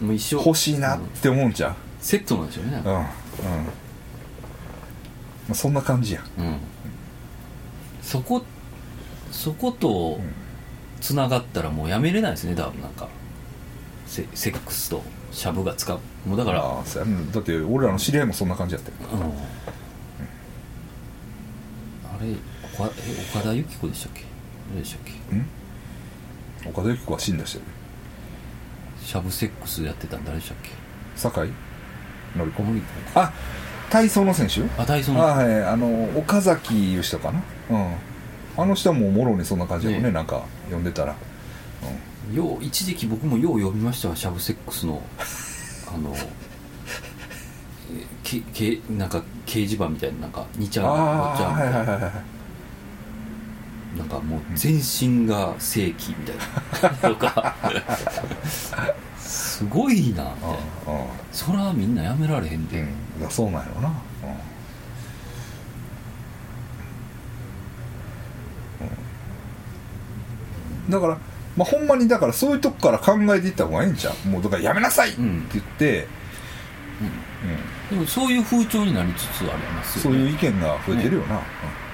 うん。もう一生欲しいなって思うんちゃセットなんでしょうね。ううんうん。まあそんな感じや。うん。そこそことうん。つながったらもうやめれないですね多分なんかセセックスとシャブが使うもうだから。ああそうやうんだって俺らの知り合いもそんな感じやったよ。うん。あれ岡え岡田由紀子でしたっけ？誰でしたっけ？岡田由紀子は死んだしてるシャブセックスやってたん誰でしたっけ？酒井？紀子小森あ体操の選手？あ体操の。あはいあの岡崎いう人かな。うん。あの人はもうもろにそんな感じだよね。ねなんか読んでたらよう一時期僕もよう読みましたわシャブセックスの。あのえけけなんか掲示板みたいななんか2ちゃんあ5ちゃんあはいはいはいはいなんかもう全身が正規みたいな。とか。すごいなみたいな。うそらみんなやめられへんんで、うん。いやそうなんやろな、うん。うん。だから、まあ、ほんまにだからそういうとこから考えていった方がいいんちゃう？もうだからやめなさい！ってうん。言って、でもそういう風潮になりつつありますよね。そういう意見が増えてるよな、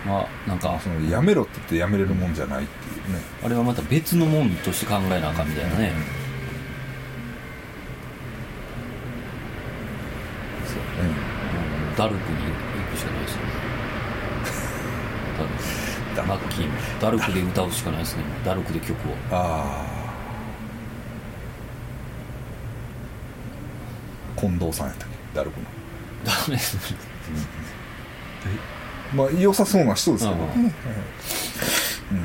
まあなんか。そのやめろって言ってやめれるもんじゃないっていうね。あれはまた別のもんとして考えなあかんみたいなね、そう。ねうん。ダルクに行くしかないですよね。多分マッキーも。ダルクで歌うしかないですね。ダルクで曲を。ああ近藤さんやったっけ？ダルクの。ダメですまあ良さそうな人ですけどね、うん。うん。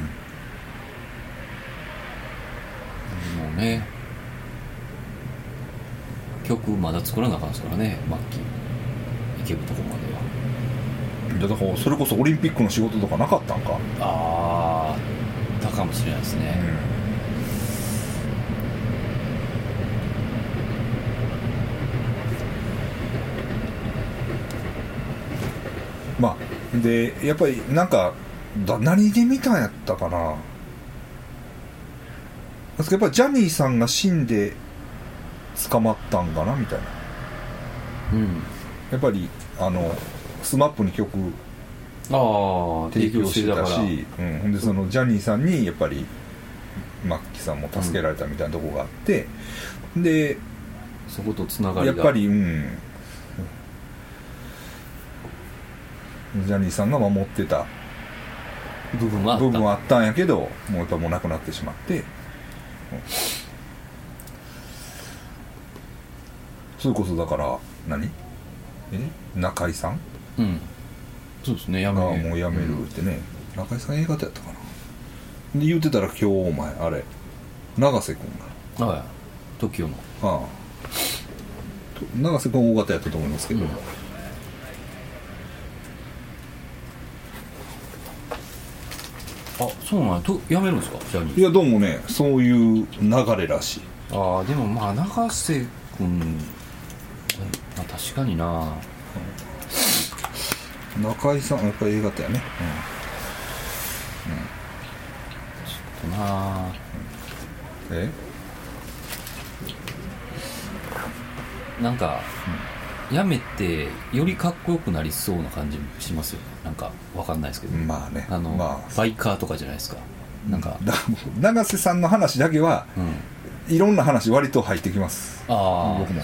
もうね曲まだ作らなあかんですからねマッキー。行けるとこまではいやだからそれこそオリンピックの仕事とかなかったんか、ああだかもしれないですね、まあでやっぱりなんかだ何で見たんやったかな。やっぱりジャニーさんが死んで捕まったんかなみたいな。うん。やっぱりあの SMAP に曲提供してたし、うん、ほんでそのジャニーさんにやっぱりマッキーさんも助けられたみたいなとこがあって、でそことつながりが。やっぱりうん。ジャニーさんが守ってた部分はあった。部分はあったんやけどもうやっぱもうなくなってしまって、うんそれこそだから何？え？中居さん？うん。そうですねやがめもうやめるってね、中居さん A 型やったかな？で言ってたら今日お前あれ永瀬君うんはい。TOKIO の。がああ。と永瀬君 O 型やったと思いますけど、うん。あそうなんや。とやめるんですか？ジャニーいやどうもねそういう流れらしい。ああでもまあ永瀬君まあ確かにな中居さんやっぱり A 型やね、ちょっとなうん、え？なんか、やめてよりかっこよくなりそうな感じしますよね。なんかわかんないですけど、まあね。あの、まあ。バイカーとかじゃないですか。なんか、永 瀬さんの話だけはうん、いろんな話割と入ってきます。ああ僕も、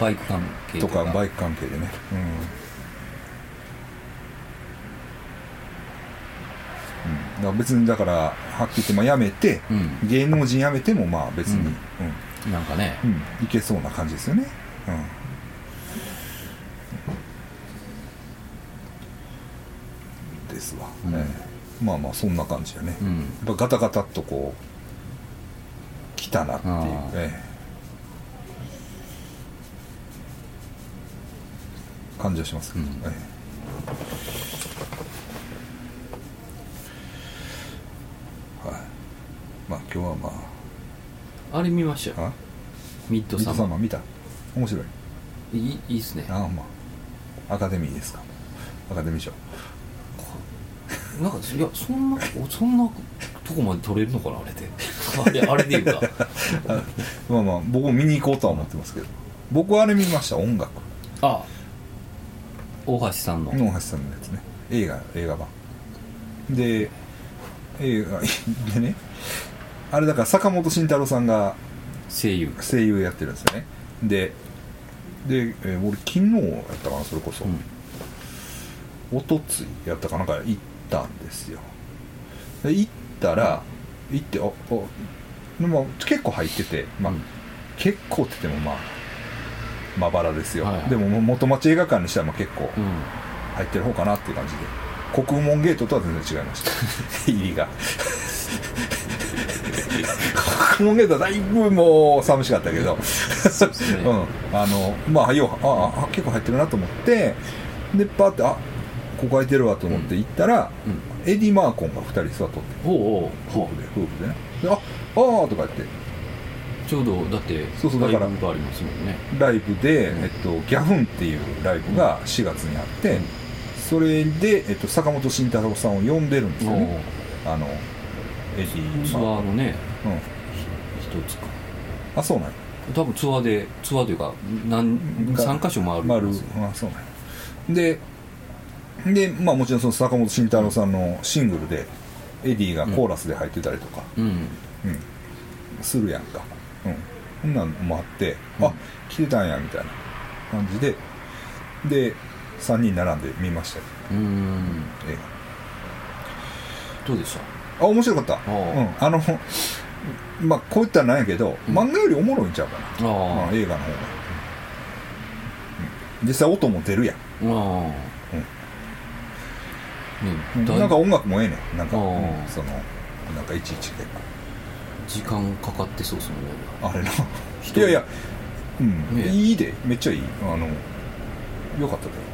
バイク関うん、係とか。とかバイク関係でね。うん、うん、だから別にだからはっきり言ってまあ辞めて、うん。芸能人辞めてもまあ別に、うん。なんかね、うん。うんいけそうな感じですよね、うん、ですわ、うん。ええ。まあまあそんな感じやね、うん。やっぱガタガタっとこう来たなっていう。あー、ええ。感じはしますけど、うん。ええはいまあ今日はまあれ見ましたよ。あ？あミッドミッサマー。ドサマー見た？面白い。いいいいっすね。ああま。あアカデミーですか？アカデミー賞。なんかいやそんなおそんなとこまで撮れるのかなあれで。あれあれで言うか まあまあ僕も見に行こうとは思ってますけど。僕はあれ見ました音楽。あ大橋さんの、野橋さんのやつね。映画映画版。で映画 でねあれだから坂本慎太郎さんが声優。声優やってるんですよね。でで、えー俺昨日やったかなそれこそ、うん。おとついやったかなんか行ったんですよ。で行ったら行ってああでも結構入ってて、まあうん。結構って言ってもまあまばらですよ、はいはい。でもも元町映画館にしたらまあ結構うん。入ってる方かなっていう感じで。国門ゲートとは全然違いました。入りが国門ゲートはだいぶもう寂しかったけど。そうですね。うん、あのまあようああ結構入ってるなと思ってでパーってあここ空いてるわと思って行ったら、うん。エディ・マーコンが2人座っとって。ほうほう。ほ夫婦で夫婦でね。でああーとか言って。うちょうどだってそうそうだからライブがありますもんね。ライブで、うん。えっと、ギャフンっていうライブが4月にあって、うんそれで、えっと、坂本慎太郎さんを呼んでるんですよおねあのエディ・ツアマーーのね。うん。一つか。あそうなんや。多分ツアーでツアーというか何が3箇所回るん丸ですよ。あそうなんや。ででまあもちろんその坂本慎太郎さんのシングルでエディがコーラスで入ってたりとか、うん。うん。するやんか。うん。こんなんもあって、うん。あ来てたんやみたいな感じで。で3人並んで見ましたよ。うーん映どうでした？画あ面白かった。おう。うん。あのまあこう言ったらなんやけど、うん。漫画よりおもろいんちゃうかな、あまあ、映画の方が、うん。実際音も出るやん。ああ。あねだいなんか音楽もええねん。なんか、そのなんかいちいち結構。時間かかってそうですもんね。あれな。人。いやいや。うん、ね。いいで。めっちゃいい。あのよかったで。うん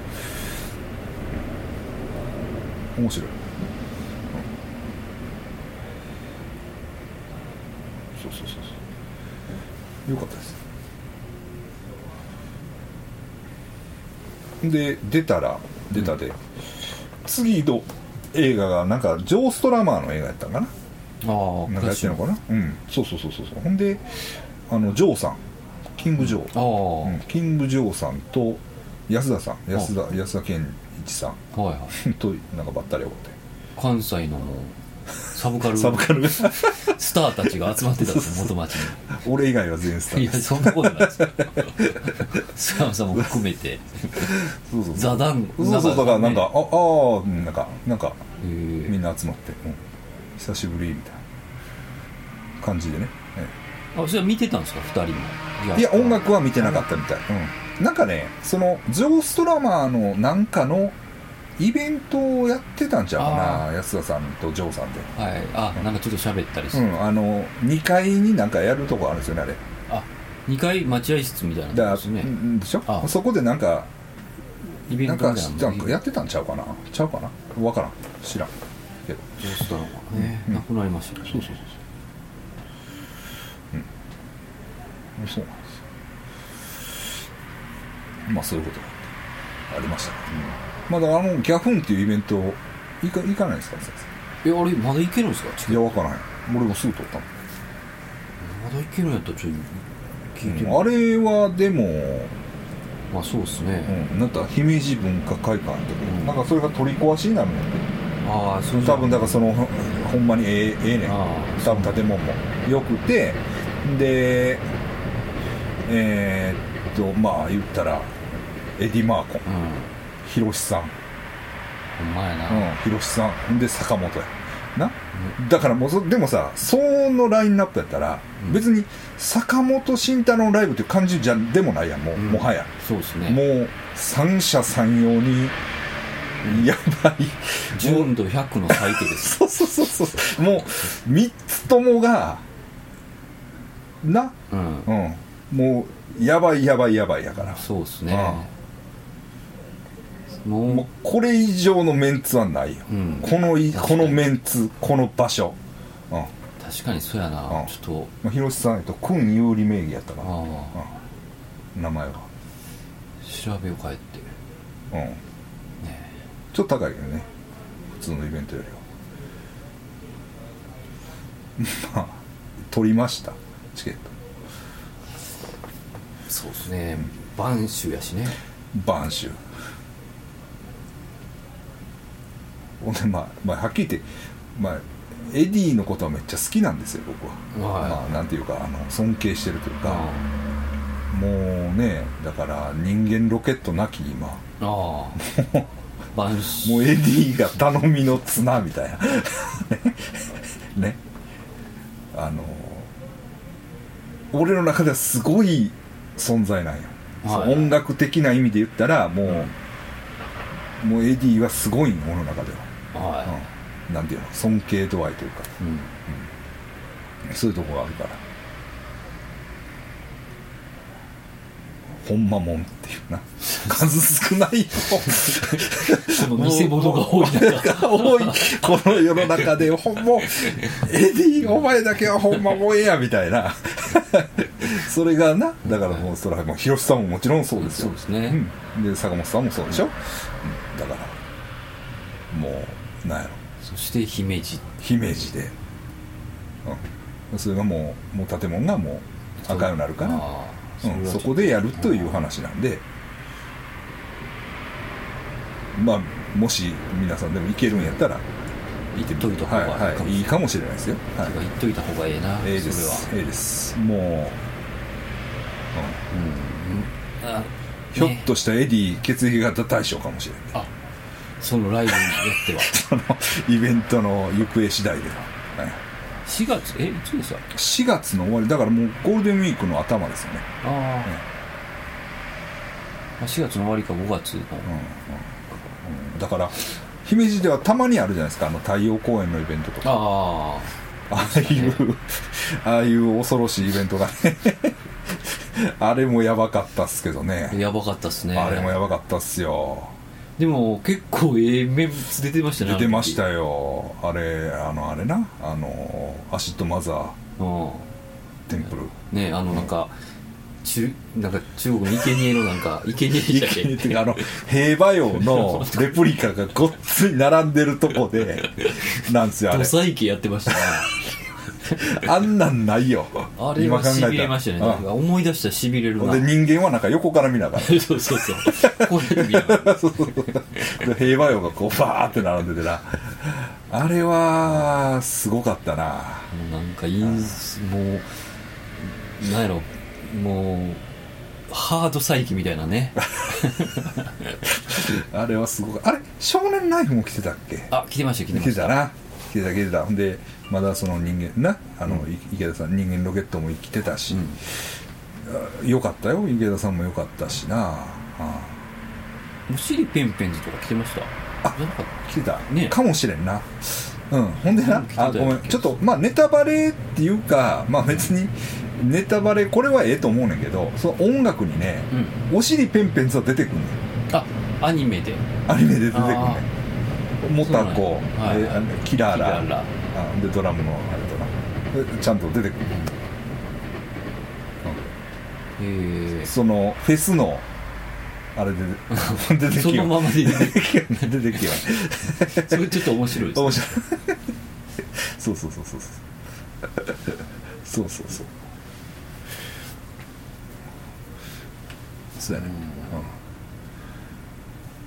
面白い、うん、そうそうそうそう。よかったです。で出たら出たで、次の映画がなんかジョー・ストラマーの映画やったんかな？ああなんかやってるのかな？うん。そうそうそうそうそう。ほんであのジョーさん。キング・ジョー、うん。キング・ジョーさんと安田さん。安田安田健一さん。はいはい。となんかばったり会うて。関西のサブカル。サブカル。スターたちが集まってたんですよ元町俺以外は全員スタにいやーそんなことないですよ。菅山さんも含めて。そうそう座談そうそうそうだからなんか、ねああなんかなんかみんな集まって、うん、久しぶりみたいな感じでね、えあそれは見てたんですか？二人も。えいや音楽は見てなかったみたい、うん、なんかねそのジョー・ストラマーのなんかのイベントをやってたんちゃうかなあ安田さんとジョーさんで。はい。あなんかちょっと喋ったりする、うんあの2階になんかやるとこあるんですよねあれ。あ二階待合室みたいなですね。うんでしょ？あ。そこでなんかイベントななんかやってたんちゃうかな？ちゃうかな？分からん。知らん。けど。ジョースターがね、うん。亡くなりましたよね。そうそうそうそう。うん。そうなんです。よまあそういうことがありました。ね、まあだあのギャフンっていうイベント行か行かないですか先えあれまだいけるんですか？いや分からん。俺もすぐ取ったの。まだいけるんやったらちょっと聞いてみう。んあれはでも、まあそうですね、うん、なんか姫路文化会館って、うん。なんかそれが取り壊しになるんだってああそう多分だからそのほほんまにええええねん。あ多分建物もよくてでえーっとまあ言ったらエディ・マーコン。うんヒロシさん、ほんまやな、うん、ヒロシさん。で坂本や。な？だからもうそでもさそのラインナップやったら、うん。別に坂本慎太郎のライブっていう感じじゃでもないやんもう、うん。もはや。そうですね。もう三者三様にやばい。純度100の最低です。そうそうそうそう。もう3つともがな？うん。うん。もうやばいやばいやばいやから。そうですねもうこれ以上のメンツはないよ、うん。このこのメンツこの場所。うん。確かにそうやな、うん。ちょっと。まあ広瀬さんえっと君有利名義やったかな、あうん、名前は。あ調べを変えて。うん。ねちょっと高いけどね。普通のイベントよりは。まあ取りましたチケット。そうですね。晩秋やしね。晩秋ほんでまあ、まあ、はっきり言って、まあ、エディのことはめっちゃ好きなんですよ僕は、はい。まあなんていうかあの尊敬してるというか、あもうねだから人間ロケットなき今。ああ。晩秋もうエディが頼みの綱みたいな。ね。あの俺の中ではすごい存在なんよ、はい。音楽的な意味で言ったらもう、もうエディはすごいん俺の中では、はうん、なんていうの？尊敬度合いというか。い、うん、そういうとこがあるから。ほんまもんっていうな。数少ないよこの偽物が多い中。多い。この世の中でほんまエディお前だけはほんまもんやみたいな。それがなだからもうそれはもう広瀬さんももちろんそうですよ。そうですね。うん、で坂本さんもそうでしょ、うん、だからもうなんやろ。そして姫路。姫路で、うん、それがもうもう建物がもう赤くなるから。うん、そこでやるという話なんで。まあもし皆さんでも行けるんやったら。行っといた方はいがい。いかもはい。いいかもしれないですよ、はい。行っといた方がええなええです。は。ええです。もう、うん。あうん。ひょっとしたらエディ血液型大賞かもしれないあそのライブによっては。イベントの行方次第では、はい4月？えいつでした4月の終わり。だからもうゴールデンウィークの頭ですよね、ああ、まあ4月の終わりか5月のうんうん。うん。だから姫路ではたまにあるじゃないですか。あの太陽公園のイベントとか。ああ。あいうああいう恐ろしいイベントがね。あれもやばかったっすけどあね。やばかったっすね。あれもやばかったっすよでも結構ええメンツ出てましたね出てましたよ。よあれあのあれな。あのアシッドマザー。うん。テンプル。ねあのなんか中なんか中国の生贄のなんか生贄でしたっけ？てかあの平和用の レプリカがごっつい並んでるとこでなんですよあれ。土佐池やってましたね あんなんないよ。あれはしびれましたね。うん。思い出したらしびれるな。で人間はなんか横から見ながら。そうそうそう。こうやって見ながら。そうそうそうで平和用がこうバーって並んでてな。あれはすごかったな。もうなんかインスもうなんやろ。もうハード再起みたいなね。あれはすごかあれ少年ナイフも来てたっけ？あ来てました来てました。来てたな。来てた来てた。ほんでまだその人間なあの、い池田さん人間ロケットも来てたし、あよかったよ池田さんもよかったしな。あお尻ペンペンズとか来てました？あ来てた、ね。かもしれんな。うん。ほんでなあごめん。ちょっとまあネタバレっていうかまあ別にネタバレこれはええと思うねんけどその音楽にねた、うん。お尻ペンペンズは出てくんねん。あアニメで。アニメで出てくんねあんモタコ、そうなんや。はいキララ。キラでドラムのあれとな。でちゃんと出てくる、え。そのフェスのあれで出てそきよのままで出てきよ出てきよそれちょっと面白いですね。面白い。そうそうそうそう。そうそうそう。そうそうやね、うん。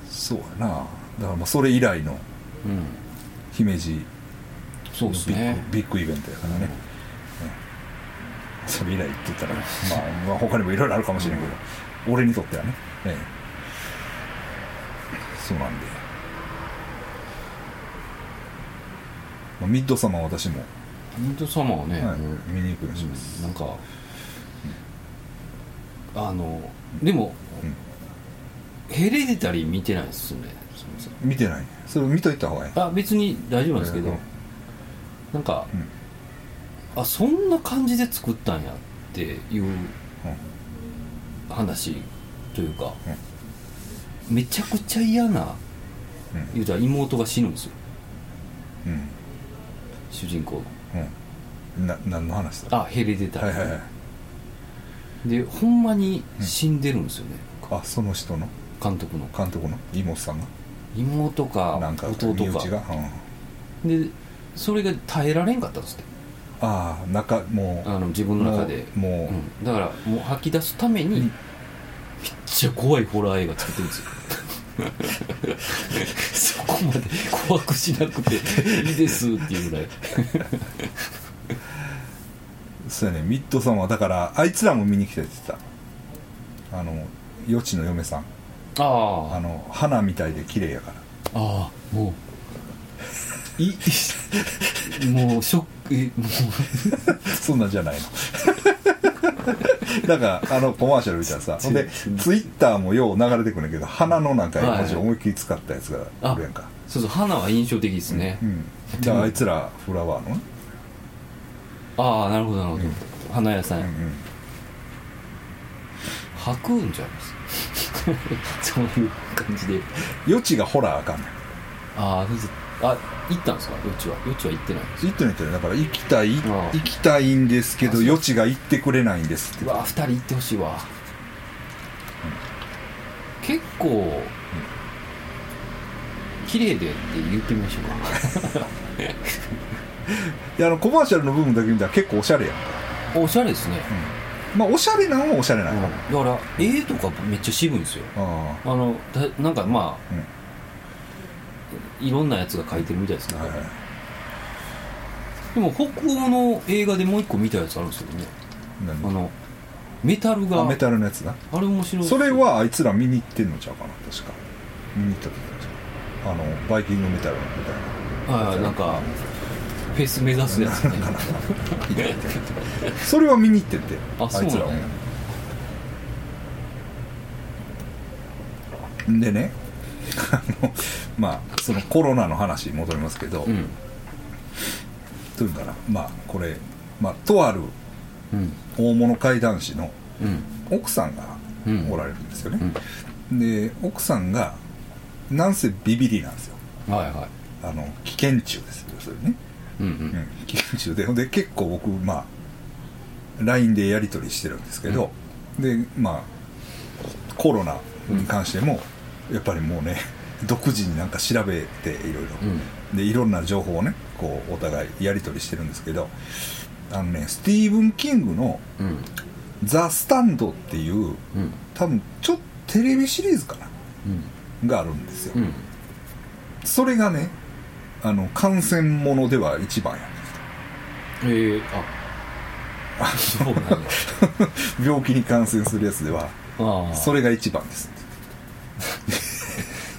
そうやな。だからまあそれ以来のうん。姫路そうですビッねグビッグイベントやからね、うん。それ以来って言ったら、まあ、まあ他にもいろいろあるかもしれんけど、俺にとってはね、ええ。そうなんで、まあ、ミッドサマー私も、ミッドサマーはね、はい。見に行くようにします、なんか、あのでも、ヘレデタリー見てないですよね見てない。それ見といた方がいいあ別に大丈夫なんですけど、うんなんか、うん。あそんな感じで作ったんやっていう話というか、めちゃくちゃ嫌な、うん。言うたら妹が死ぬんですよ。うん。主人公の。うん。な何の話だ？あヘレデタリー、はいはいはい。でほんまに死んでるんですよね、あその人の？監督の。監督の？妹さんが？妹か弟か。うん、でそれが耐えられんかったんですって。ああ中もう。あの自分の中で。もうもう。うん、だからもう吐き出すために、うん。めっちゃ怖いホラー映画作ってるんですよ。そこまで怖くしなくて いいですっていうぐらい。そうやね。ミッドサマーだからあいつらも見に来てって言ってた。あの余地の嫁さん。ああの花みたいで綺麗やから。ああもうい もうショックえもそんなんじゃないの。なんかあのコマーシャル見たらさほんでツイッターもよう流れてくるんだけど花のなんか絵文字を思いっきり使ったやつがあるやんか、うそうそう花は印象的ですね、うん。だからあいつらフラワーの？ねああなるほどなるほど、うん。花屋さんや、うんうん。吐くんじゃないです？そういう感じで。余地がホラーあかんねん。あああ行ったんですか？余地は？余地は行ってない。んです行ってないってだから行きたいああ。行きたいんですけど余地が行ってくれないんですって。うわ二人行ってほしいわ、結構、綺麗でって言ってみましょうか。いやあのコマーシャルの部分だけ見たら結構おしゃれやんおしゃれですね、まあおしゃれなんはおしゃれなうん。の、だから絵とかめっちゃ渋いんですよ。あ。あのだなんかまあうんいろんなやつが書いてるみたいですけど、はい。はいでも北欧の映画でもう一個見たやつあるんですよね。何？あのメタルが。あメタルのやつなあれ面白いそれはあいつら見に行ってんのちゃうかな？確か。見に行ったって言ってたあのバイキングメタルみたいな。はいなんかフェス目指すやつね。それは見に行ってってあそうな。んだいつらはうんでね まあそのコロナの話に戻りますけど、うん。というかなまあこれ、まあ、とあるうん。大物怪談師のうん。奥さんがうん。おられるんですよね、で奥さんがなんせビビリなんですよ。はいはい。あの危険中です。よそれね、うんううんん、危険中で。で結構僕まあ LINE でやり取りしてるんですけど、でまあコロナに関しても、やっぱりもうね 独自になんか調べていろいろ、うん。でいろんな情報をねこうお互いやり取りしてるんですけどあのねスティーブン・キングのうん「ザ・スタンド」っていううん。多分ちょっとテレビシリーズかなうん。があるんですよ、うん。それがねあの感染ものでは一番や。ええあ。そうなんだ 病気に感染するやつではそれが一番です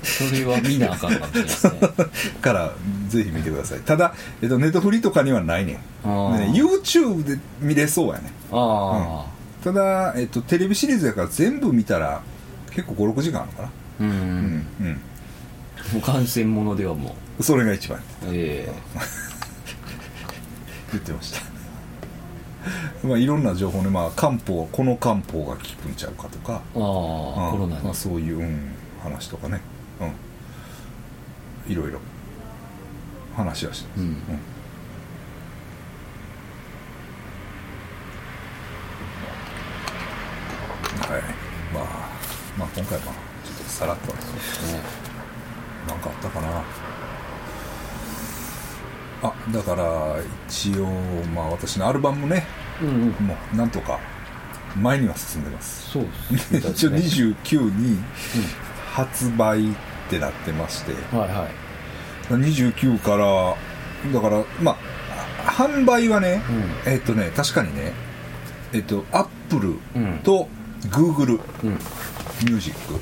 それは見なあかんかもしれないですね。からぜひ見てください。ただ、えっと、ネットフリとかにはないねん。ね YouTube で見れそうやねあただ、えっと、テレビシリーズやから全部見たら結構56時間あるのかな。あうん、うん。うん。もう感染ものではもそれが一番うえ。言ってました まあいろんな情報ね、まあ、漢方この漢方が効くんちゃうかとか。えああ、うん。コロナに、まあ、そういう、うん、話とかね、うん、いろいろ。話はしてます、うん。はい。まあまあ今回はちょっとさらっとね。なんかあったかな。あだから一応まあ私のアルバムねうんうん。もうなんとか前には進んでます。そうです 一応ね29に発売ってなってまして。はいはい。29からだからまあ販売はね、うえっとね確かにねえっとアップルうん。とグーグルうん。ミュージック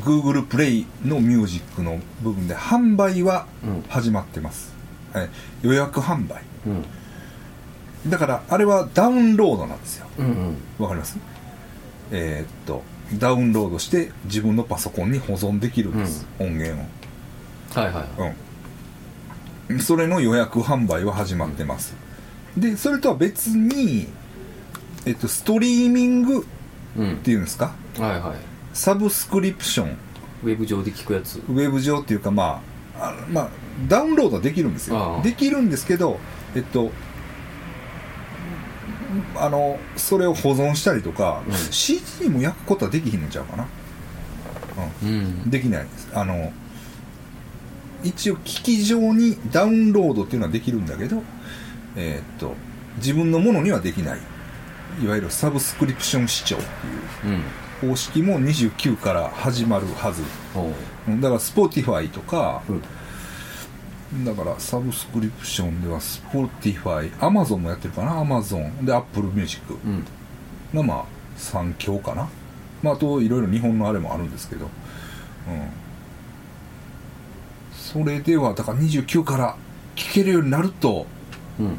Google プレイのミュージックの部分で販売はうん。始まってます、はい、予約販売。うんだからあれはダウンロードなんですよ。うんうん。わかります？えーっとダウンロードして自分のパソコンに保存できるんです、音源はいはいをうん。それの予約販売は始まってます、でそれとは別にえっとストリーミングっうんていうんですか？はいはい。サブスクリプション。ウェブ上で聞くやつ。ウェブ上っていうかまああのまあダウンロードはできるんですあよあ。できるんですけどえっとあのそれを保存したりとか、うん。CD にも焼くことはできひんのちゃうかな、うん。うん、できないです。あの一応機器上にダウンロードっていうのはできるんだけどえーっと自分のものにはできない。いわゆるサブスクリプション視聴ってうん。いう方式も29から始まるはず。おう。うん。だから Spotify とか、うんだからサブスクリプションでは Spotify、Amazon もやってるかな Amazon で Apple Music うん。がまあ3強かな。まああといろいろ日本のあれもあるんですけど。うん。それではだから29から聴けるようになるとうん。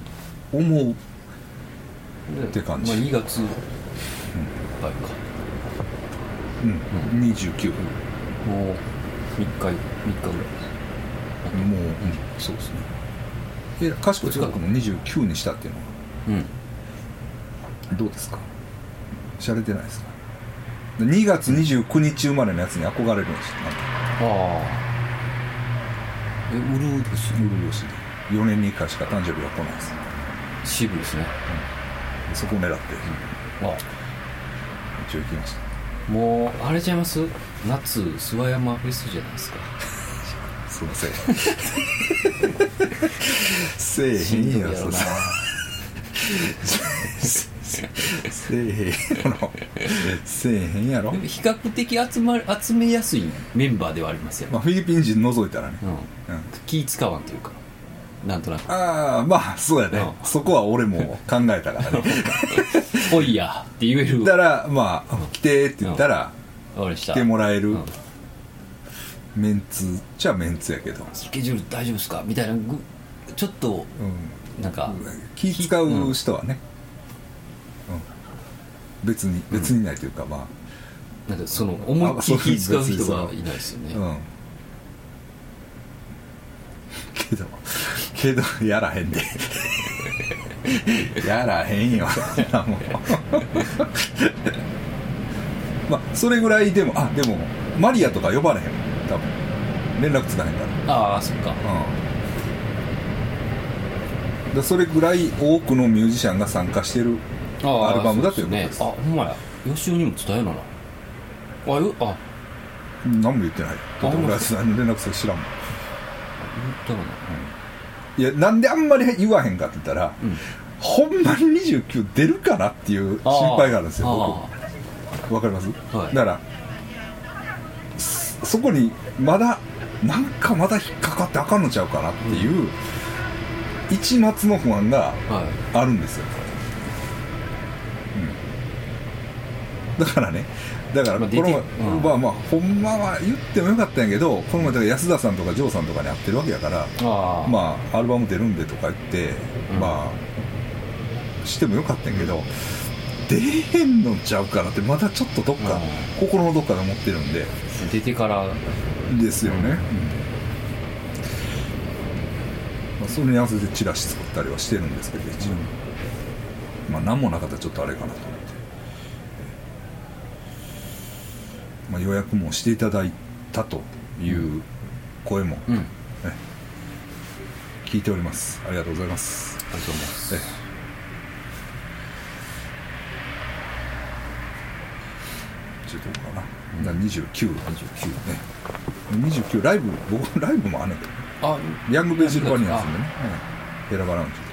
思うって感じ。まあ、2月はいか。うん、29もう3日3日ぐらいもう、うん、そうですね。え賢い近くも29にしたっていうのは？うん。どうですか？しゃれてないですか？2月29日生まれのやつに憧れるんですよ。ああ。えウルーです。ウルーシで4年に1回しか誕生日が来ないです。渋いですね。そこを狙って。あ。一応行きました。もうあれちゃいます？夏諏訪山フェスじゃないですかすいません。せえへんやそせせえへんやろ。せえへんやろ比較的集ま集めやすいメンバーではありますよ、まあフィリピン人除いたらね、うん、うん、気使わんというか。なんとなく。ああまあそうやね、うん。そこは俺も考えたからね「おいや」って言える。だからまあ「来て」って言ったら来てもらえる。うんメンツじゃメンツやけど、スケジュール大丈夫ですか？みたいなぐちょっとうん、なんか気使う人はね、うん、別に別にないというか、まなんかその思いっきり気使う人がいないですよね。あうん。けどけどやらへんで。やらへんよ。まあそれぐらいでもあでもマリアとか呼ばれへん多分。連絡つかへんから。ああそっか。うん。だそれぐらい多くのミュージシャンが参加してるアルバムだということですあほんまや。吉尾にも伝えなな。あよあ。何も言ってない。だってあほんま俺は連絡先知らんもん。言ったかな。いやなんであんまり言わへんかって言ったら、うん。ほんまに29出るかなっていう心配があるんですよあ僕わかります、はい。だからそそこにまだなんかまだ引っかかってあかんのちゃうかなっていう、一末の不安があるんですよ、うん、だからねだからまあこの前、まあまあほんまは言ってもよかったんやけどこの前だから安田さんとかジョーさんとかに会ってるわけやからまあアルバム出るんでとか言って、うん。まあしてもよかったんやけど出へんのちゃうかなってまだちょっとどっか、うん。心のどっかで思ってるんで。出てから。ですよね、うん。まあ、それに合わせてチラシ作ったりはしてるんですけど一応、まあ何もなかったらちょっとあれかなと思って、まあ、予約もしていただいたという声も、うん。あり聞いております。ありがとうございます。がとうございますえちょっとかな、だから29 29ね29ライブ僕ライブもあんねんけどあヤングベジルバニアンスでね、うん、ヘラバラウンジで。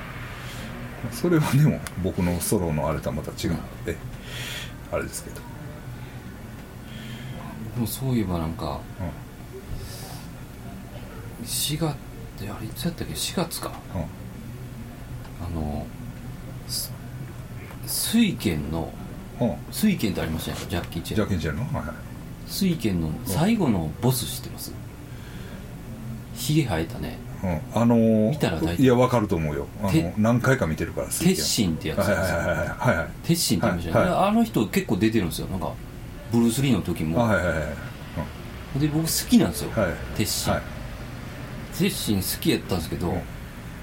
それはでも僕のソロのあれとはまた違う。ので、あれですけど、でもそういえばなんかう4月ってあれいつやったっけ？4月か。んうん、あのす水拳のうん水拳ってありましたよジャッキー・チェンジャッキー・チェンの？はいはい。水拳の最後のボス知ってます？ひげ生えたね。うん、あのー、見たら大体いやわかると思うよ。あての何回か見てるから鉄心ってやつですよ。はいはいはいはいはい鉄心って言いましたよね、はいあの人結構出てるんですよ。なんかブルース・リーの時あも、はいはいはいはい。で僕好きなんですよ、はい鉄心、はい。鉄心。好きやったんですけど、うん。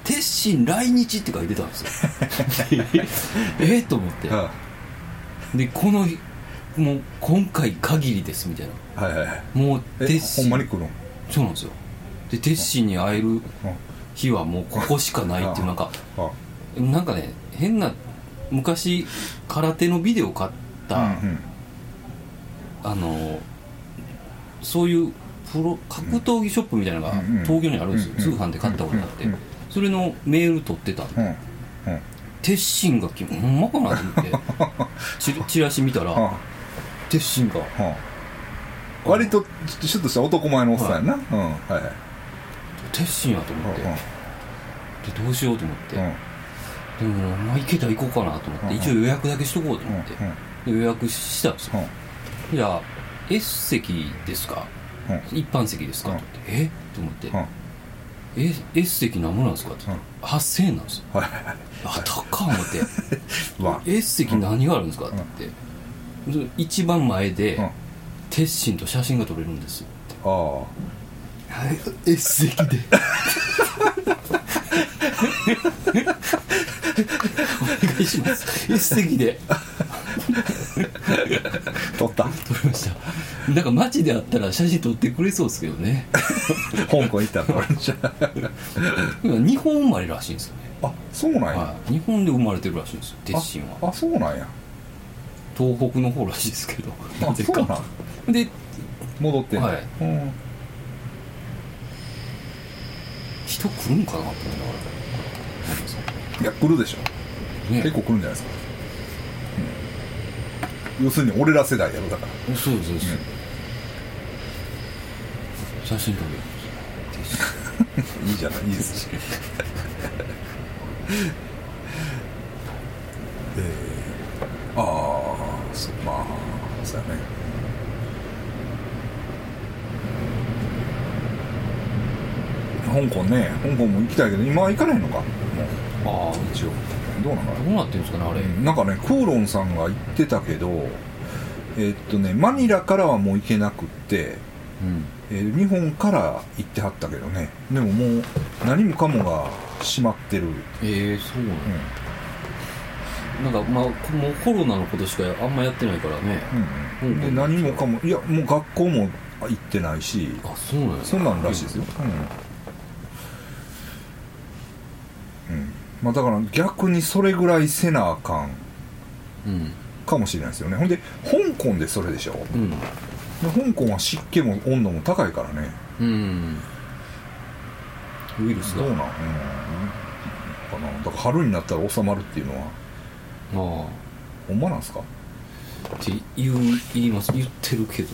鉄心来日って書いてたんですよ。えっと思って。はでこのもう今回限りですみたいな。いはいはいはい。もうえ鉄心。ほんまに来るの？そうなんですよ。で鉄心に会えるうん。日はもうここしかないっていうなんかあなんかね変な昔空手のビデオ買った、うんうん。あのそういうプロ格闘技ショップみたいなのが東京にあるんですよ、通販で買ったことがあって、それのメール取ってた。ん。で鉄心が来ほんまかなと思って。チチラシ見たらは鉄心が。割とシュッとした男前のおっさんやな、うんはいはい。鉄心やと思って、うんでどうしようと思って、うん。でもまあ行けたら行こうかなと思って、うん。一応予約だけしとこうと思って、うんで予約したんですよ、じゃあ S 席ですか？うん。一般席ですか、うん。と思って。え？と思って、うんえ S 席何もなんですか？って言ったら、8000円なんですよ。はい。はいはいあ高っ思って。わ S 席何があるんですかって。言って、一番前で、うん。鉄心と写真が撮れるんですよああはい。S 席で。お願いします。S 席で。撮った。撮りました。なんか街であったら写真撮ってくれそうですけどね。香港行ったら。撮れるじゃん今日本生まれらしいんですよね、あそうなんや、はい、日本で生まれてるらしいんですよ鉄心は。ああそうなんや。東北の方らしいですけど。あなぜかで戻ってはい。うん人来るんかなと思いながら。いや来るでしょ、ね結構来るんじゃないですか。要するに俺ら世代やろだから。そうですそう。です、写真撮る いいじゃない いいですしえー、ああそまあそうやね香港ね香港も行きたいけど今は行かないのか？もああう一応。どうなのどうなってるんですかねあれ、なんかねクーロンさんが言ってたけどえーっとねマニラからはもう行けなくって、うん。えー日本から行ってはったけどね。でももう何もかもが閉まってる、うん、ええそうなの、なんかまあこもうコロナのことしかあんまやってないからね、うんうん、でうん何もかもいやもう学校も行ってないし。あそうなんや。そんなんらしいですよ、うん、うん、まあだから逆にそれぐらいせなあかんうん。かもしれないですよね。ほんで香港でそれでしょ？うん。で香港は湿気も温度も高いからね。うん。ウイルスが。どうなん、うん、かな。だから春になったら収まるっていうのは。あほんまなんすか？あって言う言います。言ってるけど。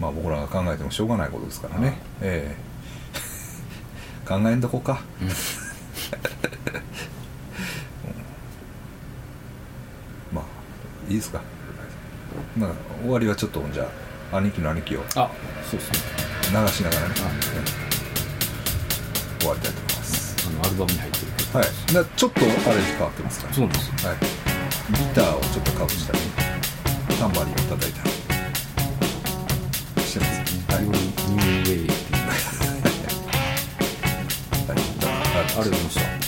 まあ僕らが考えてもしょうがないことですからね、ええ考えんとこか、うん。まあいいですか。まあ終わりはちょっとじゃあ兄貴の兄貴を流あそうですね。しながらね、あ終わりたいと思います。あのアルバムに入ってるはい。なちょっとアレンジ変わってますからそうなんですよ。はい、ギターをちょっとかぶしたりタンバリンを叩いたりしてますはい、はい。ニューニューウェイありがとうございました。